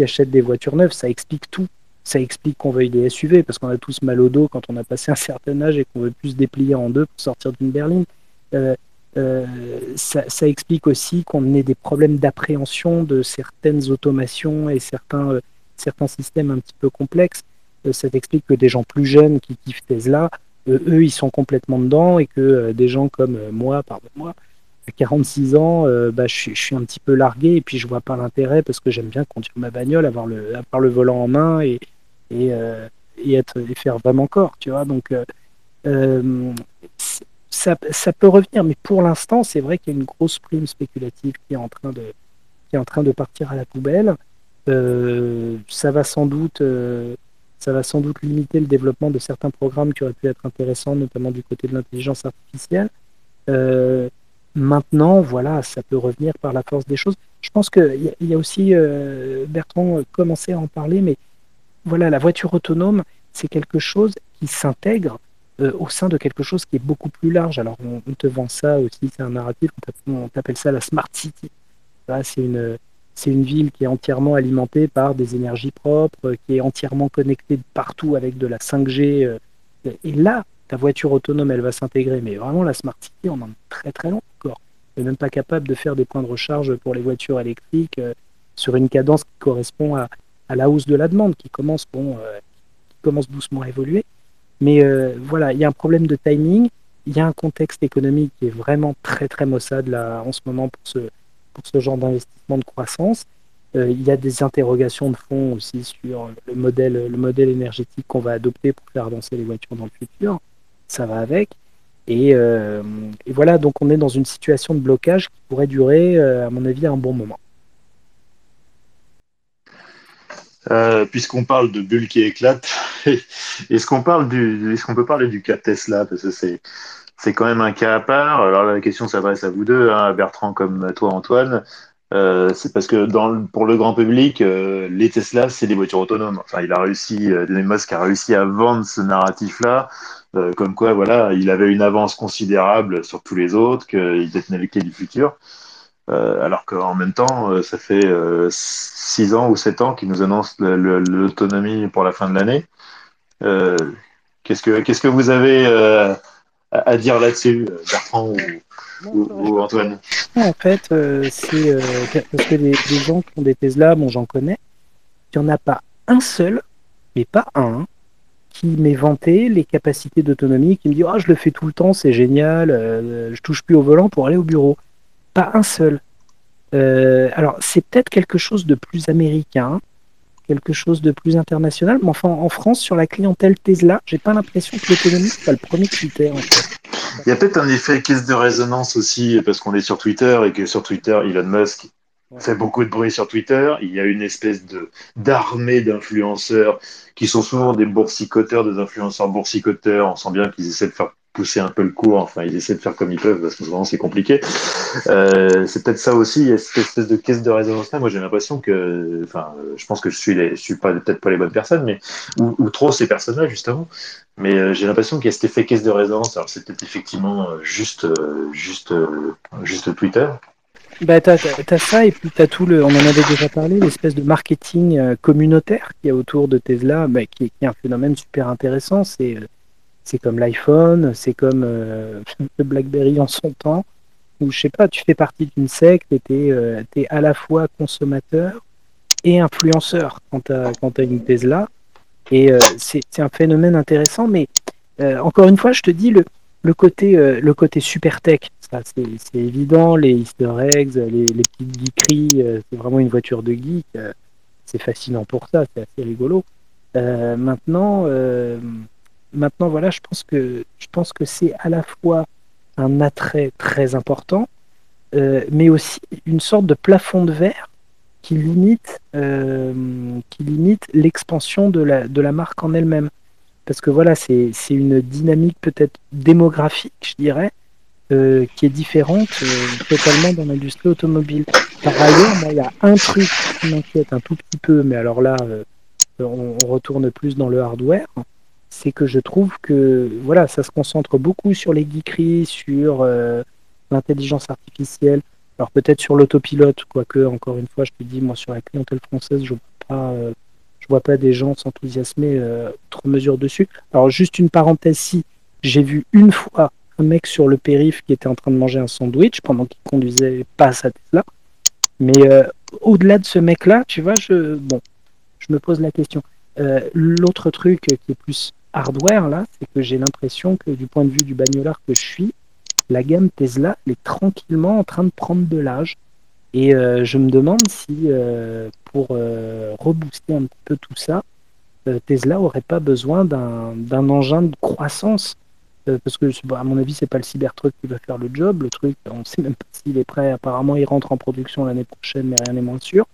achètent des voitures neuves, ça explique tout. Ça explique qu'on veuille des SUV parce qu'on a tous mal au dos quand on a passé un certain âge et qu'on veut plus se déplier en deux pour sortir d'une berline. Euh, euh, ça, explique aussi qu'on ait des problèmes d'appréhension de certaines automations et certains, euh, certains systèmes un petit peu complexes. ça explique que des gens plus jeunes qui kiffent Tesla eux, ils sont complètement dedans et que des gens comme moi, pardon-moi, à 46 ans, bah, je, suis un petit peu largué et puis je vois pas l'intérêt parce que j'aime bien conduire ma bagnole, avoir le, avoir le volant en main et, et, et, être, et faire vraiment corps, tu vois. Donc, ça, ça, peut revenir, mais pour l'instant, c'est vrai qu'il y a une grosse prime spéculative qui est en train de, qui est en train de partir à la poubelle. ça va sans doute ça va sans doute limiter le développement de certains programmes qui auraient pu être intéressants, notamment du côté de l'intelligence artificielle. Maintenant, voilà, ça peut revenir par la force des choses. Je pense qu'il y, a aussi, euh, Bertrand commençait à en parler, mais voilà, la voiture autonome, c'est quelque chose qui s'intègre euh, au sein de quelque chose qui est beaucoup plus large. Alors, on, te vend ça aussi, c'est un narratif, on t'appelle ça la Smart City. C'est une, c'est une ville qui est entièrement alimentée par des énergies propres, qui est entièrement connectée partout avec de la 5G. Euh, et là, ta voiture autonome, elle va s'intégrer. Mais vraiment, la Smart City, on en est très très long encore. On n'est même pas capable de faire des points de recharge pour les voitures électriques euh, sur une cadence qui correspond à, la hausse de la demande, qui commence, bon, euh, qui commence doucement à évoluer. Mais voilà, il y a un problème de timing. Il y a un contexte économique qui est vraiment très très maussade là en ce moment pour ce, genre d'investissement de croissance. Euh, il y a des interrogations de fond aussi sur le modèle énergétique qu'on va adopter pour faire avancer les voitures dans le futur. Ça va avec. Et, euh, voilà, donc on est dans une situation de blocage qui pourrait durer, euh, à mon avis, un bon moment. Puisqu'on parle de bulles qui éclatent, est-ce qu'on peut parler du cas Tesla? Parce que c'est quand même un cas à part. Alors la question s'adresse à vous deux, hein, Bertrand comme toi Antoine. Euh, c'est parce que pour le grand public, euh, les Tesla, c'est des voitures autonomes. Enfin, il a réussi, euh, Elon Musk a réussi à vendre ce narratif-là, euh, comme quoi, voilà, il avait une avance considérable sur tous les autres, qu'il détenait les clés du futur. alors qu'en même temps, ça fait 6 ans ou 7 ans qu'il nous annonce l'autonomie pour la fin de l'année. qu'est-ce que qu'est-ce que vous avez à, dire là-dessus, euh, Bertrand ou, Antoine? En fait, euh, c'est euh, parce que les, gens qui ont des Tesla, bon, j'en connais, il n'y en a pas un seul, mais pas un, qui m'ait vanté les capacités d'autonomie, qui me dit ah je le fais tout le temps, c'est génial, je touche plus au volant pour aller au bureau. Pas un seul. alors c'est peut-être quelque chose de plus américain, quelque chose de plus international. Mais enfin, en France, sur la clientèle Tesla, j'ai pas l'impression que l'autonomie soit le premier critère. Il y a peut-être un effet caisse de résonance aussi, parce qu'on est sur Twitter et que sur Twitter, Elon Musk fait beaucoup de bruit sur Twitter. Il y a une espèce de d'armée d'influenceurs qui sont souvent des boursicoteurs, des influenceurs boursicoteurs. On sent bien qu'ils essaient de faire pousser un peu le cours. Enfin, ils essaient de faire comme ils peuvent parce que vraiment c'est compliqué. Euh, c'est peut-être ça aussi, cette espèce de caisse de résonance là. Moi, j'ai l'impression que, enfin, je pense que je suis, les, je suis pas peut-être pas les bonnes personnes, mais ou, trop ces personnes-là justement. Mais euh, j'ai l'impression qu'il y a cet effet caisse de résonance. Alors c'est peut-être effectivement euh, juste, juste, juste Twitter. Bah, t'as, as, ça, et puis t'as tout le, on en avait déjà parlé, l'espèce de marketing communautaire qui y a autour de Tesla, bah, qui, qui, est un phénomène super intéressant. C'est c'est comme l'iPhone, c'est comme euh, le BlackBerry en son temps, où je sais pas, tu fais partie d'une secte et tu es, euh, à la fois consommateur et influenceur quand tu as, une Tesla. Et c'est un phénomène intéressant, mais encore une fois, je te dis, le, le, côté, le côté super tech, c'est évident, les easter eggs, les, les petites geekeries, c'est vraiment une voiture de geek. c'est fascinant pour ça, c'est assez rigolo. maintenant, maintenant, voilà, je pense que, que c'est à la fois un attrait très important, euh, mais aussi une sorte de plafond de verre qui limite, euh, qui l'expansion de la, de la marque en elle-même. Parce que voilà, c'est une dynamique peut-être démographique, je dirais, euh, qui est différente totalement dans l'industrie automobile. Par ailleurs, il y a un truc qui m'inquiète un tout petit peu, mais alors là, on, on, retourne plus dans le hardware c'est que je trouve que voilà, ça se concentre beaucoup sur les geekeries, sur euh, l'intelligence artificielle. Alors peut-être sur l'autopilote, quoique encore une fois, je te dis, moi sur la clientèle française, je euh, je vois pas des gens s'enthousiasmer euh, outre mesure dessus. Alors juste une parenthèse, si j'ai vu une fois un mec sur le périph qui était en train de manger un sandwich pendant qu'il conduisait pas sa Tesla. Mais au-delà de ce mec-là, tu vois, je bon, je me pose la question. L'autre truc qui est plus hardware, là, c'est que j'ai l'impression que du point de vue du bagnolard que je suis, la gamme Tesla est tranquillement en train de prendre de l'âge. Et euh, je me demande si, euh, pour euh, rebooster un peu tout ça, Tesla aurait pas besoin d'un engin de croissance. Parce que, à mon avis, c'est pas le Cybertruck qui va faire le job. Le truc, on sait même pas s'il est prêt. Apparemment, il rentre en production l'année prochaine, mais rien n'est moins sûr.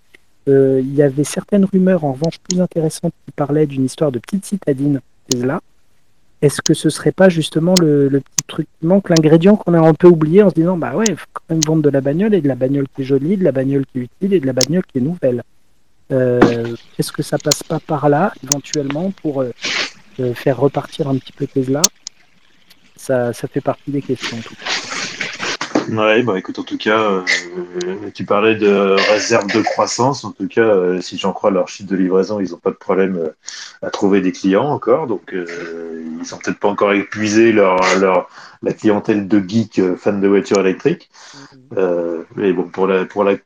il y avait certaines rumeurs, en revanche, plus intéressantes qui parlaient d'une histoire de petite citadine là est-ce que ce serait pas justement le, petit truc qui manque, l'ingrédient qu'on a un peu oublié en se disant bah ouais, faut quand même vendre de la bagnole et de la bagnole qui est jolie, de la bagnole qui est utile et de la bagnole qui est nouvelle. Euh, est-ce que ça passe pas par là éventuellement pour euh, euh, faire repartir un petit peu Tesla ça, ça fait partie des questions. En tout Ouais, bah écoute, en tout cas, euh, tu parlais de réserve de croissance. En tout cas, euh, si j'en crois leur chiffre de livraison, ils n'ont pas de problème euh, à trouver des clients encore. Donc, ils sont peut-être pas encore épuisé leur, leur, la clientèle de geeks fans de voitures électriques. mais bon, pour, la, pour la,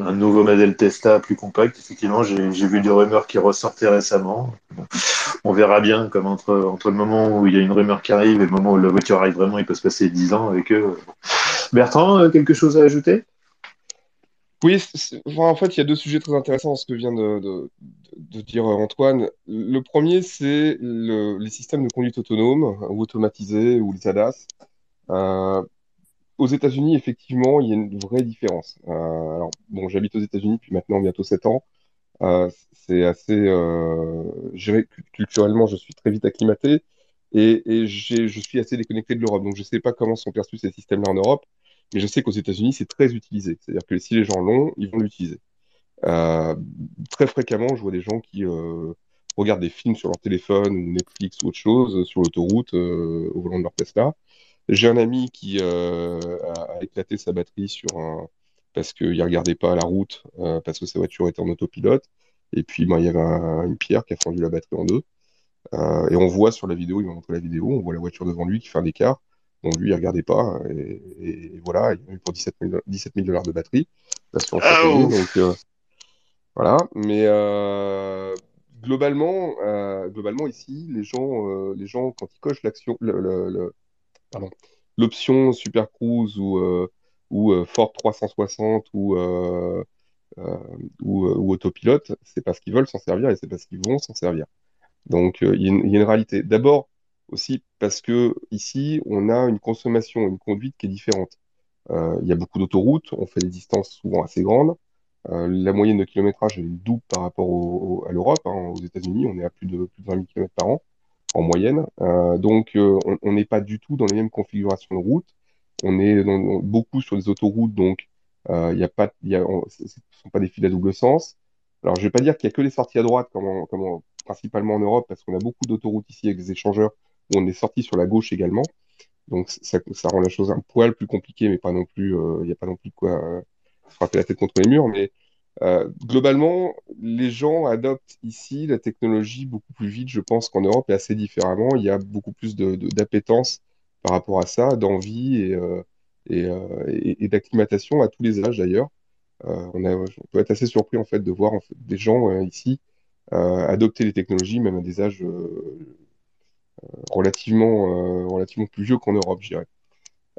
un nouveau modèle Tesla plus compact, effectivement, j'ai vu des rumeurs qui ressortaient récemment. on verra bien comme entre, entre le moment où il y a une rumeur qui arrive et le moment où la voiture arrive vraiment, il peut se passer 10 ans avec eux. Bertrand, euh, quelque chose à ajouter? Oui, en fait, il y a deux sujets très intéressants dans ce que vient de, dire Antoine. Le premier, c'est les systèmes de conduite autonome ou automatisés ou les ADAS. Euh, aux États-Unis, effectivement, il y a une vraie différence. Euh, alors, bon, j'habite aux États-Unis depuis maintenant bientôt 7 ans. c'est assez. culturellement, je suis très vite acclimaté et, et je suis assez déconnecté de l'Europe. Donc, je ne sais pas comment sont perçus ces systèmes-là en Europe. Mais je sais qu'aux États-Unis, c'est très utilisé. C'est-à-dire que si les gens l'ont, ils vont l'utiliser. Euh, très fréquemment, je vois des gens qui euh, regardent des films sur leur téléphone ou Netflix ou autre chose euh, sur l'autoroute au volant de leur Tesla. J'ai un ami qui a, éclaté sa batterie sur un parce qu'il ne regardait pas la route parce que sa voiture était en autopilote. Et puis, ben, il y avait une pierre qui a fendu la batterie en deux. et on voit sur la vidéo, il m'a montré la vidéo, on voit la voiture devant lui qui fait un écart. Bon, lui, il regardait pas. Et, voilà, il a eu pour 17 000, dollars de batterie. Ah, donc, euh, voilà. Mais euh, globalement, euh, globalement, ici, les gens, les gens quand ils cochent l'action, l'option Super Cruise ou, ou Ford 360 ou, ou autopilote, c'est parce qu'ils veulent s'en servir et c'est parce qu'ils vont s'en servir. Donc, il y, a une réalité. D'abord, aussi parce que ici, on a une consommation, une conduite qui est différente. Euh, il y a beaucoup d'autoroutes, on fait des distances souvent assez grandes. Euh, la moyenne de kilométrage est double par rapport à l'Europe. Hein. Aux États-Unis, on est à plus de, plus de 20 000 km par an en moyenne. Euh, donc, on n'est pas du tout dans les mêmes configurations de route. On est beaucoup sur des autoroutes, donc il y a pas, ce ne sont pas des fils à double sens. Alors, je ne vais pas dire qu'il y a que les sorties à droite, comme, comme principalement en Europe, parce qu'on a beaucoup d'autoroutes ici avec des échangeurs on est sorti sur la gauche également. Donc ça, rend la chose un poil plus compliquée, mais pas non plus, euh, il n'y a pas non plus quoi euh, frapper la tête contre les murs. Mais euh, globalement, les gens adoptent ici la technologie beaucoup plus vite, je pense, qu'en Europe et assez différemment. Il y a beaucoup plus d'appétence par rapport à ça, d'envie et, et, d'acclimatation à tous les âges d'ailleurs. on, on peut être assez surpris en fait de voir des gens ici adopter les technologies, même à des âges relativement, relativement plus vieux qu'en Europe, je dirais.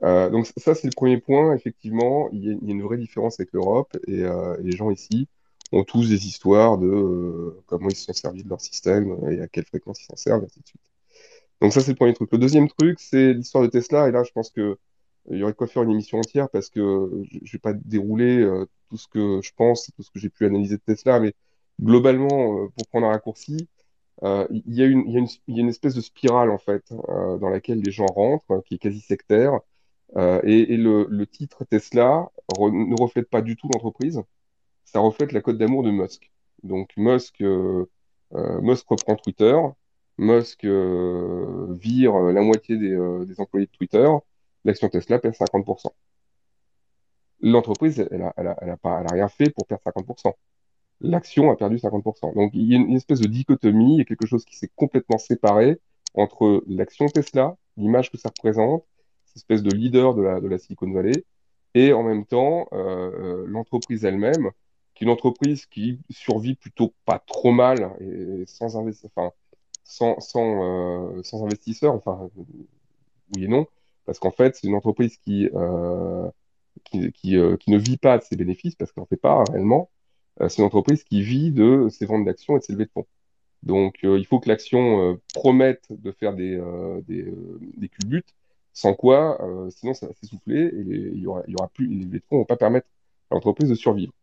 Euh, donc ça, c'est le premier point. Effectivement, il y, a, y une vraie différence avec l'Europe et, euh, les gens ici ont tous des histoires de euh, comment ils se sont servis de leur système et à quelle fréquence ils s'en servent, et ainsi de suite. Donc ça, c'est le premier truc. Le deuxième truc, c'est l'histoire de Tesla. Et là, je pense que il y aurait quoi faire une émission entière parce que je, je vais pas dérouler euh, tout ce que je pense, tout ce que j'ai pu analyser de Tesla, mais globalement, euh, pour prendre un raccourci, euh, il y il y il y a une espèce de spirale en fait dans laquelle les gens rentrent, qui est quasi sectaire euh, et, le, titre Tesla ne reflète pas du tout l'entreprise, ça reflète la cote d'amour de Musk. Donc Musk, euh, euh, reprend Twitter, Musk vire la moitié des, employés de Twitter, l'action Tesla perd 50%. L'entreprise, elle a, elle, a, elle, a pas, elle a rien fait pour perdre 50%. L'action a perdu 50%. Donc il y a une, une espèce de dichotomie, il y a quelque chose qui s'est complètement séparé entre l'action Tesla, l'image que ça représente, espèce de leader de la, Silicon Valley, et en même temps euh, euh l'entreprise elle-même, qui est une entreprise qui survit plutôt pas trop mal et sans, investi enfin, sans, sans, euh, investisseurs, enfin oui et non, parce qu'en fait c'est une entreprise qui, qui, qui, ne vit pas de ses bénéfices, parce qu'elle n'en fait pas réellement, c'est une entreprise qui vit de ses ventes d'actions et de ses levées de fonds. Donc, il faut que l'action promette de faire des, des, des culbutes, sans quoi, euh, sinon ça va s'essouffler et il y aura, plus, les fonds ne vont pas permettre à l'entreprise de survivre.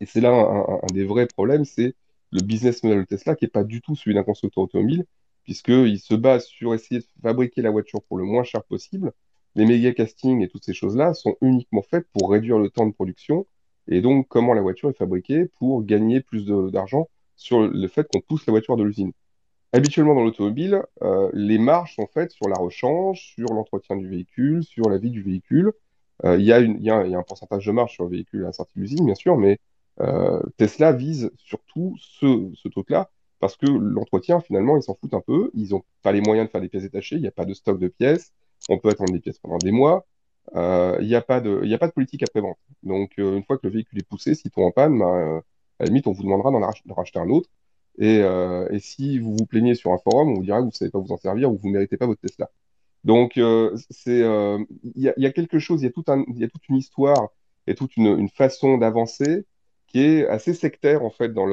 Et c'est là un, un, des vrais problèmes, c'est le business model de Tesla qui n'est pas du tout celui d'un constructeur automobile, puisqu'il se base sur essayer de fabriquer la voiture pour le moins cher possible. Les méga castings et toutes ces choses-là sont uniquement faites pour réduire le temps de production et donc comment la voiture est fabriquée pour gagner plus d'argent sur le fait qu'on pousse la voiture de l'usine habituellement dans l'automobile, euh, les marges sont faites sur la rechange, sur l'entretien du véhicule, sur la vie du véhicule. Euh, il, y il, y il y a un pourcentage de marge sur le véhicule à la sortie de l'usine, bien sûr, mais euh, Tesla vise surtout ce, ce truc-là parce que l'entretien, finalement, ils s'en foutent un peu. Ils n'ont pas les moyens de faire des pièces détachées. Il n'y a pas de stock de pièces. On peut attendre des pièces pendant des mois. Euh, il n'y a y a pas de politique après-vente. Donc, euh, une fois que le véhicule est poussé, s'il tombe en panne, bah, euh, à la limite, on vous demandera d'en racheter un autre. Et, euh, et, si vous vous plaignez sur un forum, on vous dira que vous ne savez pas vous en servir ou vous ne méritez pas votre Tesla. Donc, euh, euh, il y, a, quelque chose, il y a, toute une histoire et toute une, façon d'avancer qui est assez sectaire en fait dans,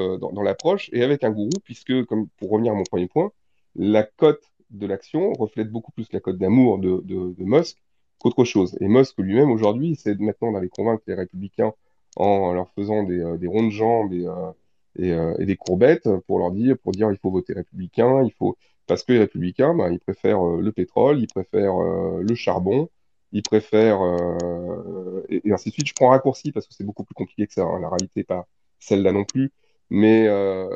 l'approche et avec un gourou, puisque, comme pour revenir à mon premier point, la cote de l'action reflète beaucoup plus la cote d'amour de, Musk qu'autre chose. Et Musk lui-même aujourd'hui, c'est maintenant d'aller convaincre les républicains en leur faisant des, des ronds de jambes et, euh, et, des courbettes pour leur dire, pour dire il faut voter républicain, il faut parce que les républicains, bah, ils préfèrent euh, le pétrole, ils préfèrent euh, le charbon, ils préfèrent et, ainsi de suite. Je prends un raccourci parce que c'est beaucoup plus compliqué que ça. Hein. La réalité n'est pas celle-là non plus. Mais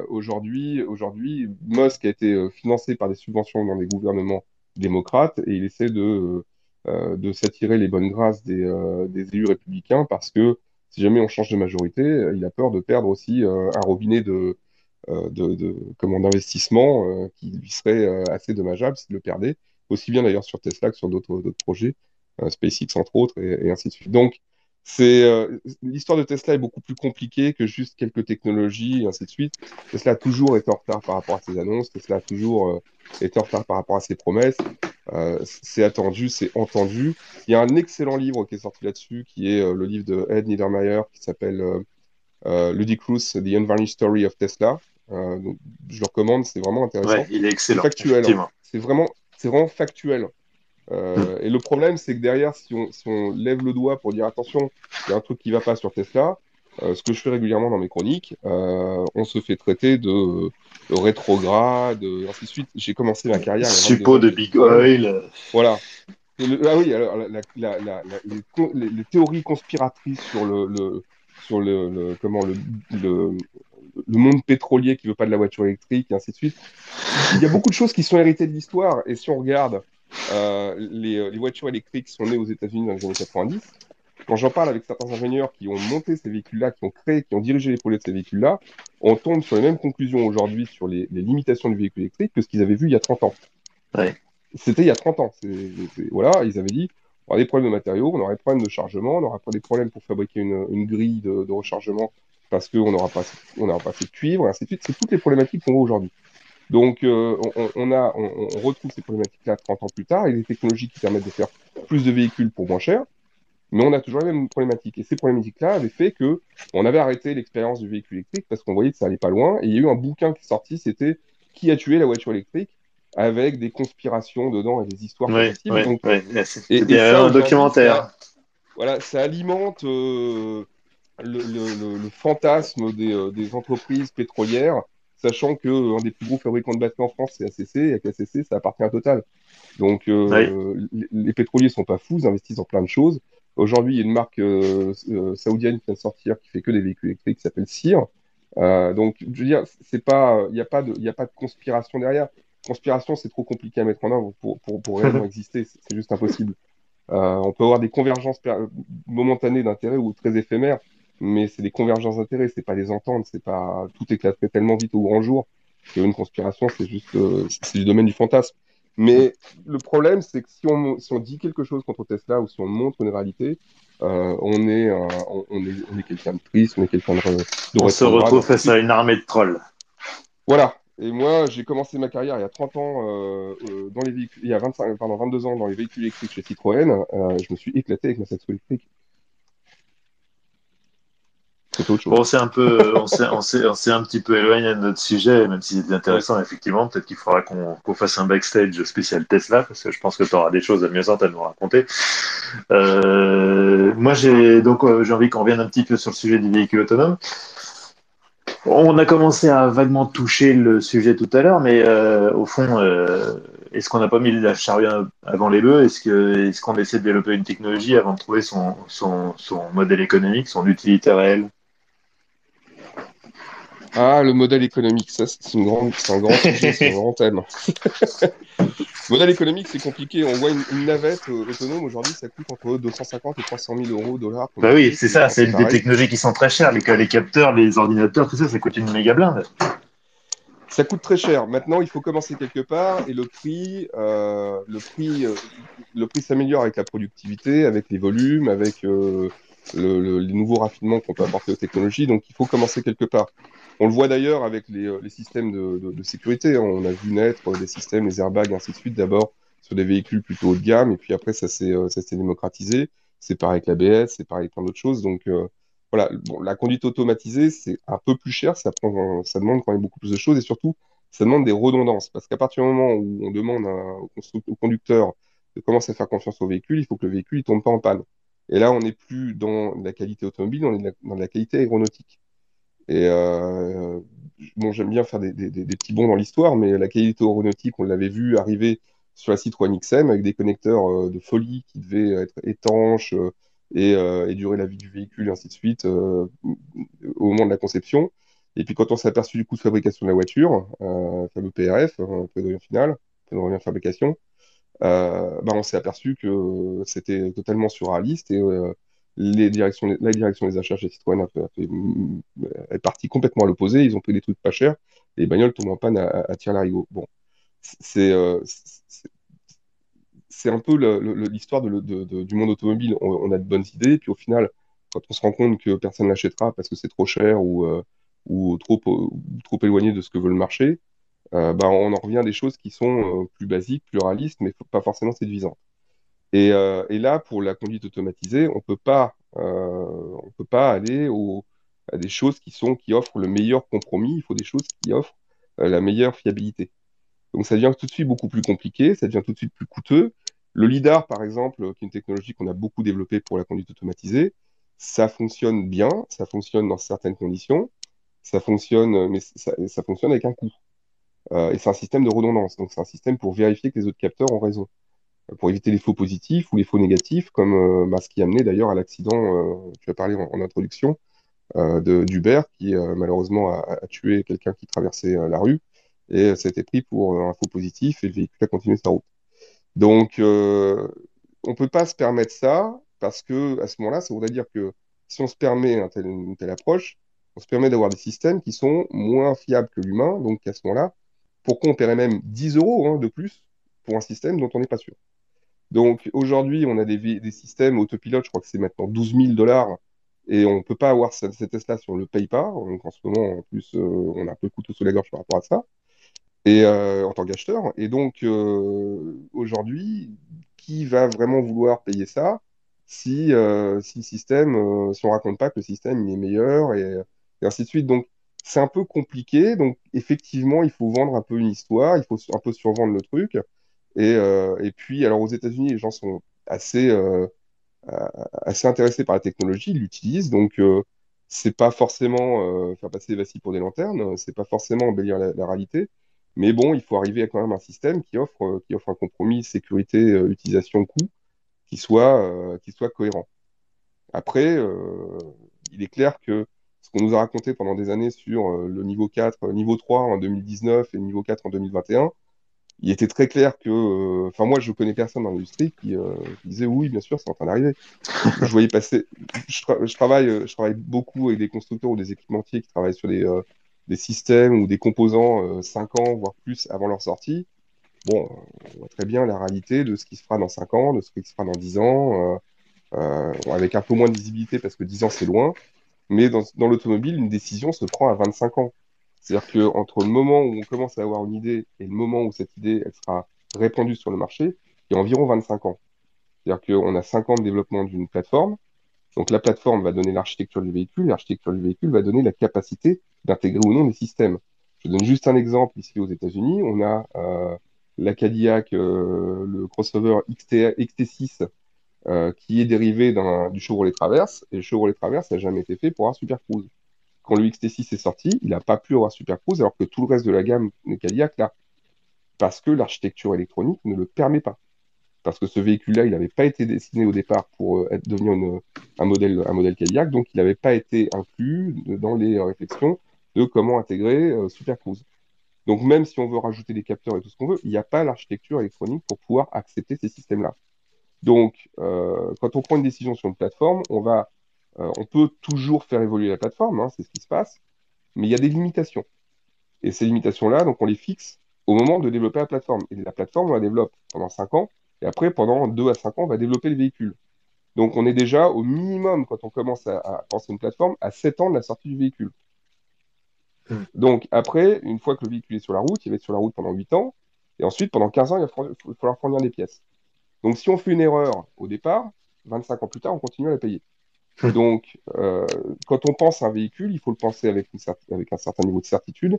aujourd'hui, aujourd'hui, Musk a été financé par des subventions dans des gouvernements démocrates et il essaie de, de s'attirer les bonnes grâces des, des élus républicains parce que si jamais on change de majorité, euh, il a peur de perdre aussi euh, un robinet de, euh, comment d'investissement qui lui serait assez dommageable s'il le perdait, aussi bien d'ailleurs sur Tesla que sur d'autres projets, SpaceX entre autres, et, ainsi de suite. Donc, c'est l'histoire de Tesla est beaucoup plus compliquée que juste quelques technologies et ainsi de suite. Tesla a toujours été en retard par rapport à ses annonces. Tesla a toujours euh, été en retard par rapport à ses promesses. Euh, c'est attendu, c'est entendu. Il y a un excellent livre qui est sorti là-dessus, qui est le livre de Ed Niedermeyer, qui s'appelle Ludicrous: The Unvarnished Story of Tesla. donc, je le recommande, c'est vraiment intéressant. Ouais, il est excellent. C'est factuel. Hein. C'est vraiment, c'est vraiment factuel. Euh, et le problème, c'est que derrière, si on, si on, lève le doigt pour dire attention, il y a un truc qui va pas sur Tesla, euh, ce que je fais régulièrement dans mes chroniques, euh, on se fait traiter de, de rétrograde, et ainsi de suite. J'ai commencé ma carrière. Suppo de Big Oil. Voilà. Le, ah oui, alors la, la, la, les, les, théories conspiratrices sur le, le sur le, le, comment le, monde pétrolier qui veut pas de la voiture électrique et ainsi de suite. Il y a beaucoup de choses qui sont héritées de l'histoire et si on regarde euh, les, les, voitures électriques sont nées aux États-Unis dans les années 90. Quand j'en parle avec certains ingénieurs qui ont monté ces véhicules-là, qui ont créé, qui ont dirigé les projets de ces véhicules-là, on tombe sur les mêmes conclusions aujourd'hui sur les, les, limitations du véhicule électrique que ce qu'ils avaient vu il y a 30 ans. Ouais. C'était il y a 30 ans. C est, c est, voilà, ils avaient dit On aura des problèmes de matériaux, on aura des problèmes de chargement, on aura des problèmes pour fabriquer une, une grille de, de, rechargement parce qu'on n'aura pas, on pas assez de cuivre, et ainsi de suite. C'est toutes les problématiques qu'on voit aujourd'hui. Donc, euh, on, on, a, on, on, retrouve ces problématiques-là 30 ans plus tard et des technologies qui permettent de faire plus de véhicules pour moins cher. Mais on a toujours les mêmes problématiques. Et ces problématiques-là avaient fait que on avait arrêté l'expérience du véhicule électrique parce qu'on voyait que ça allait pas loin. Et il y a eu un bouquin qui est sorti, c'était Qui a tué la voiture électrique? avec des conspirations dedans et des histoires ouais, ouais, Donc, ouais. et, et ça, un documentaire. Voilà, ça alimente euh, le, le, le, fantasme des, euh, des, entreprises pétrolières, sachant que euh, un des plus gros fabricants de batteries en France, c'est ACC, et avec ACC, ça appartient à Total. Donc, euh, les, les, pétroliers sont pas fous, ils investissent en plein de choses. Aujourd'hui, il y a une marque euh, euh, saoudienne qui vient de sortir qui fait que des véhicules électriques qui s'appelle CIR. Euh, donc, je veux dire, c'est pas, il n'y a pas de, a pas de conspiration derrière. Conspiration, c'est trop compliqué à mettre en œuvre pour, pour, pour réellement exister. C'est juste impossible. on peut avoir des convergences momentanées d'intérêts ou très éphémères, mais c'est des convergences d'intérêts, c'est pas des ententes, c'est pas tout éclaterait tellement vite au grand jour qu'une conspiration, c'est juste, c'est du domaine du fantasme. Mais le problème, c'est que si on, si on, dit quelque chose contre Tesla ou si on montre une réalité, euh, on est, euh, on, on, est, on est quelqu'un de triste, on est quelqu'un de, de, On se retrouve face à une armée de trolls. Voilà. Et moi, j'ai commencé ma carrière il y a 30 ans euh, dans les véhicules, il y a 25, pardon, 22 ans dans les véhicules électriques chez Citroën. je me suis éclaté avec ma saxo électrique. Bon, c'est un peu, on s'est, on s'est, on s'est un petit peu éloigné de notre sujet, même si c'était intéressant, effectivement. Peut-être qu'il faudra qu'on, qu'on fasse un backstage spécial Tesla, parce que je pense que tu auras des choses amusantes à nous raconter. Euh, moi, j'ai, donc, euh, j'ai envie qu'on revienne un petit peu sur le sujet du véhicule autonome. On a commencé à vaguement toucher le sujet tout à l'heure, mais euh, au fond, euh, est-ce qu'on n'a pas mis la charrue avant les bœufs? Est-ce que est-ce qu'on essaie de développer une technologie avant de trouver son, son, son modèle économique, son utilité réelle ah, le modèle économique, ça, c'est une grande, c'est un grand sujet, c'est un grand thème. le modèle économique, c'est compliqué. On voit une, une navette euh, autonome aujourd'hui, ça coûte entre 250 et 300 000 euros, dollars. Bah oui, c'est ça, c'est des technologies qui sont très chères. Les, les capteurs, les ordinateurs, tout ça, ça coûte une méga blinde. Ça coûte très cher. Maintenant, il faut commencer quelque part et le prix, euh, le prix, euh, le prix s'améliore avec la productivité, avec les volumes, avec le, le, les nouveaux raffinements qu'on peut apporter aux technologies. Donc, il faut commencer quelque part. On le voit d'ailleurs avec les, euh, systèmes de, sécurité. Hein. On a vu naître des systèmes, les airbags, ainsi de suite, d'abord sur des véhicules plutôt haut de gamme, et puis après, ça s'est euh, démocratisé. C'est pareil avec l'ABS, c'est pareil avec plein d'autres choses. Donc, euh, voilà, la conduite automatisée, c'est un peu plus cher, ça, demande quand même beaucoup plus de choses, et surtout, ça demande des redondances. Parce qu'à partir du moment où on demande au, conducteur de commencer à faire confiance au véhicule, il faut que le véhicule ne tombe pas en panne. Et là, on n'est plus dans la qualité automobile, on est dans la qualité aéronautique. Et euh, bon, j'aime bien faire des, petits bons dans l'histoire, mais la qualité aéronautique, on l'avait vu arriver sur la Citroën XM avec des connecteurs euh, de folie qui devaient être étanches euh, et, durer la vie du véhicule, et ainsi de suite, au moment de la conception. Et puis quand on s'est aperçu du coût de fabrication de la voiture, euh, fameux PRF, hein, de revient final, prix de fabrication, euh, bah, on s'est aperçu que c'était totalement euh, la direction des achats chez Citroën fait, est partie complètement à l'opposé. Ils ont pris des trucs pas chers et les bagnoles tombent en panne à, à, à tir larigot. Bon, c'est euh, c'est un peu l'histoire du monde automobile. On, a de bonnes idées, puis au final, quand on se rend compte que personne l'achètera parce que c'est trop cher ou, euh, ou trop, éloigné de ce que veut le marché, euh, bah, on en revient à des choses qui sont euh, plus basiques, plus réalistes, mais pas forcément séduisantes. Et, euh, et, là, pour la conduite automatisée, on peut pas, euh, on peut pas aller au, à des choses qui sont qui offrent le meilleur compromis. Il faut des choses qui offrent euh, la meilleure fiabilité. Donc ça devient tout de suite beaucoup plus compliqué, ça devient tout de suite plus coûteux. Le lidar, par exemple, qui est une technologie qu'on a beaucoup développée pour la conduite automatisée, ça fonctionne bien, ça fonctionne dans certaines conditions, ça fonctionne, mais ça, fonctionne avec un coût. Et c'est un système de redondance. Donc c'est un système pour vérifier que les autres capteurs ont raison pour éviter les faux positifs ou les faux négatifs, comme euh, bah, ce qui a amené d'ailleurs à l'accident, euh, tu as parlé en, en introduction, euh, d'Uber, qui malheureusement a, tué quelqu'un qui traversait la rue, et ça a été pris pour un faux positif, et le véhicule a continué sa route. Donc, on peut pas se permettre ça, parce que à ce moment-là, ça voudrait dire que si on se permet un tel, une telle approche, on se permet d'avoir des systèmes qui sont moins fiables que l'humain, donc à ce moment-là, pourquoi on paierait même 10 euros hein, de plus un système dont on n'est pas sûr Donc aujourd'hui, on a des, systèmes autopilote, je crois que c'est maintenant 12 000 dollars, et on ne peut pas avoir si on ne le paye pas. Donc en ce moment, en plus, euh, on a un peu le couteau sous la gorge par rapport à ça, et euh, en tant qu'acheteur. Et donc euh, aujourd'hui, qui va vraiment vouloir payer ça si, si le système, si on raconte pas que le système est meilleur et, et ainsi de suite. Donc c'est un peu compliqué. Donc effectivement, il faut vendre un peu une histoire, il faut un peu survendre le truc. Et, euh, et puis, alors aux États-Unis, les gens sont assez, euh, euh, intéressés par la technologie, ils l'utilisent. Donc, c'est pas forcément faire passer des vacilles pour des lanternes, c'est pas forcément embellir la, réalité. Mais bon, il faut arriver à quand même un système qui offre, un compromis sécurité, utilisation, coût, qui soit, cohérent. Après, il est clair que ce qu'on nous a raconté pendant des années sur le niveau 4, euh, niveau 3 en 2019 et niveau 4 en 2021, il était très clair que, euh, enfin moi je connais personne dans l'industrie qui, euh, qui disait oui bien sûr c'est en train d'arriver. Je voyais passer, je, tra- je travaille, euh, je travaille beaucoup avec des constructeurs ou des équipementiers qui travaillent sur des, des systèmes ou des composants euh, 5 ans voire plus avant leur sortie. Bon, on voit très bien la réalité de ce qui se fera dans 5 ans, de ce qui se fera dans 10 ans, avec un peu moins de visibilité parce que 10 ans c'est loin. Mais dans l'automobile, une décision se prend à 25 ans. C'est-à-dire que entre le moment où on commence à avoir une idée et le moment où cette idée elle sera répandue sur le marché, il y a environ 25 ans. C'est-à-dire qu'on a 5 ans de développement d'une plateforme. Donc la plateforme va donner l'architecture du véhicule, l'architecture du véhicule va donner la capacité d'intégrer ou non des systèmes. Je donne juste un exemple ici aux États-Unis. On a euh, la Cadillac, euh, le crossover XT, XT6 euh, qui est dérivé du Chevrolet Traverse. Et le Chevrolet Traverse n'a jamais été fait pour avoir Super Cruise. Quand le XT6 est sorti, il n'a pas pu avoir Super Cruise alors que tout le reste de la gamme de Cadillac l'a. Parce que l'architecture électronique ne le permet pas. Parce que ce véhicule-là, il n'avait pas été dessiné au départ pour euh, devenir un, modèle, un modèle Cadillac, donc il n'avait pas été inclus dans les réflexions de comment intégrer euh, Super Cruise. Donc même si on veut rajouter des capteurs et tout ce qu'on veut, il n'y a pas l'architecture électronique pour pouvoir accepter ces systèmes-là. Donc, euh, quand on prend une décision sur une plateforme, on va, euh, on peut toujours faire évoluer la plateforme, hein, c'est ce qui se passe, mais il y a des limitations. Et ces limitations-là, donc on les fixe au moment de développer la plateforme. Et la plateforme, on la développe pendant 5 ans, et après, pendant 2 à 5 ans, on va développer le véhicule. Donc, on est déjà au minimum, quand on commence à, à penser une plateforme, à 7 ans de la sortie du véhicule. Mm. Donc, après, une fois que le véhicule est sur la route, il va être sur la route pendant 8 ans, et ensuite, pendant 15 ans, il va falloir fournir des pièces. Donc, si on fait une erreur au départ, 25 ans plus tard, on continue à la payer. Donc, euh, quand on pense à un véhicule, il faut le penser avec, une avec un certain niveau de certitude,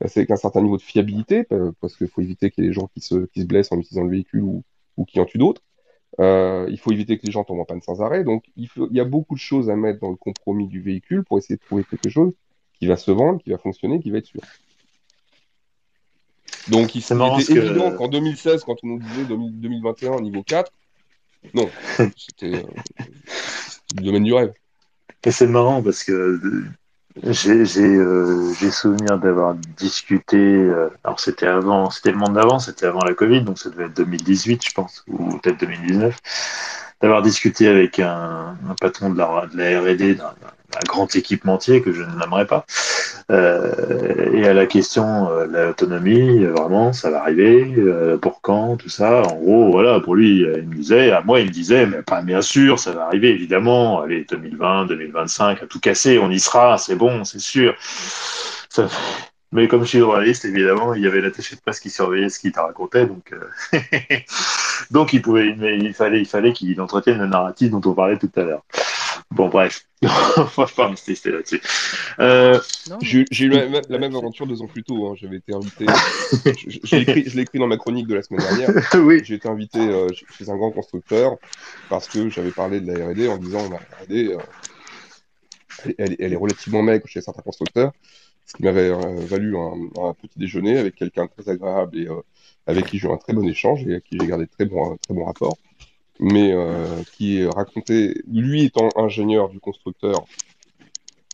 avec un certain niveau de fiabilité, euh, parce qu'il faut éviter qu'il y ait des gens qui se, qui se blessent en utilisant le véhicule ou, ou qui en tuent d'autres. Euh, il faut éviter que les gens tombent en panne sans arrêt. Donc, il, faut, il y a beaucoup de choses à mettre dans le compromis du véhicule pour essayer de trouver quelque chose qui va se vendre, qui va fonctionner, qui va être sûr. Donc, il, était évident qu'en 2016, quand on nous disait 2000 2021 niveau 4, non, c'était euh, le domaine du rêve. Et c'est marrant parce que j'ai euh, souvenir d'avoir discuté. euh, alors c'était avant, c'était le monde d'avant, c'était avant la Covid, donc ça devait être 2018, je pense, ou peut-être 2019. D'avoir discuté avec un, un patron de la, de la R&D d'un grand équipementier que je ne nommerai pas. Euh, et à la question euh, de l'autonomie, euh, vraiment, ça va arriver, euh, pour quand, tout ça. En gros, voilà, pour lui, euh, il me disait, à moi, il me disait, mais pas bien sûr, ça va arriver, évidemment. Allez, 2020, 2025, à tout casser, on y sera, c'est bon, c'est sûr. Mais comme je suis journaliste, évidemment, il y avait l'attaché de presse qui surveillait ce qu'il te racontait, donc, euh, donc il pouvait, mais il fallait, il fallait qu'il entretienne le narratif dont on parlait tout à l'heure. Bon, bref, on va pas insister là-dessus. Euh, J'ai eu la, même- la même aventure deux ans plus tôt. hein. J'avais été invité. je l'ai écrit, je l'ai écrit dans ma chronique de la semaine dernière. oui, J'ai été invité euh, chez un grand constructeur parce que j'avais parlé de la R&D en disant la R&D, euh, elle, elle- elle est relativement maigre chez certains constructeurs, ce qui m'avait euh, valu un, petit déjeuner avec quelqu'un très agréable et euh, avec qui j'ai eu un très bon échange et avec qui j'ai gardé très bons très bon rapport, mais euh, qui racontait, lui étant ingénieur du constructeur,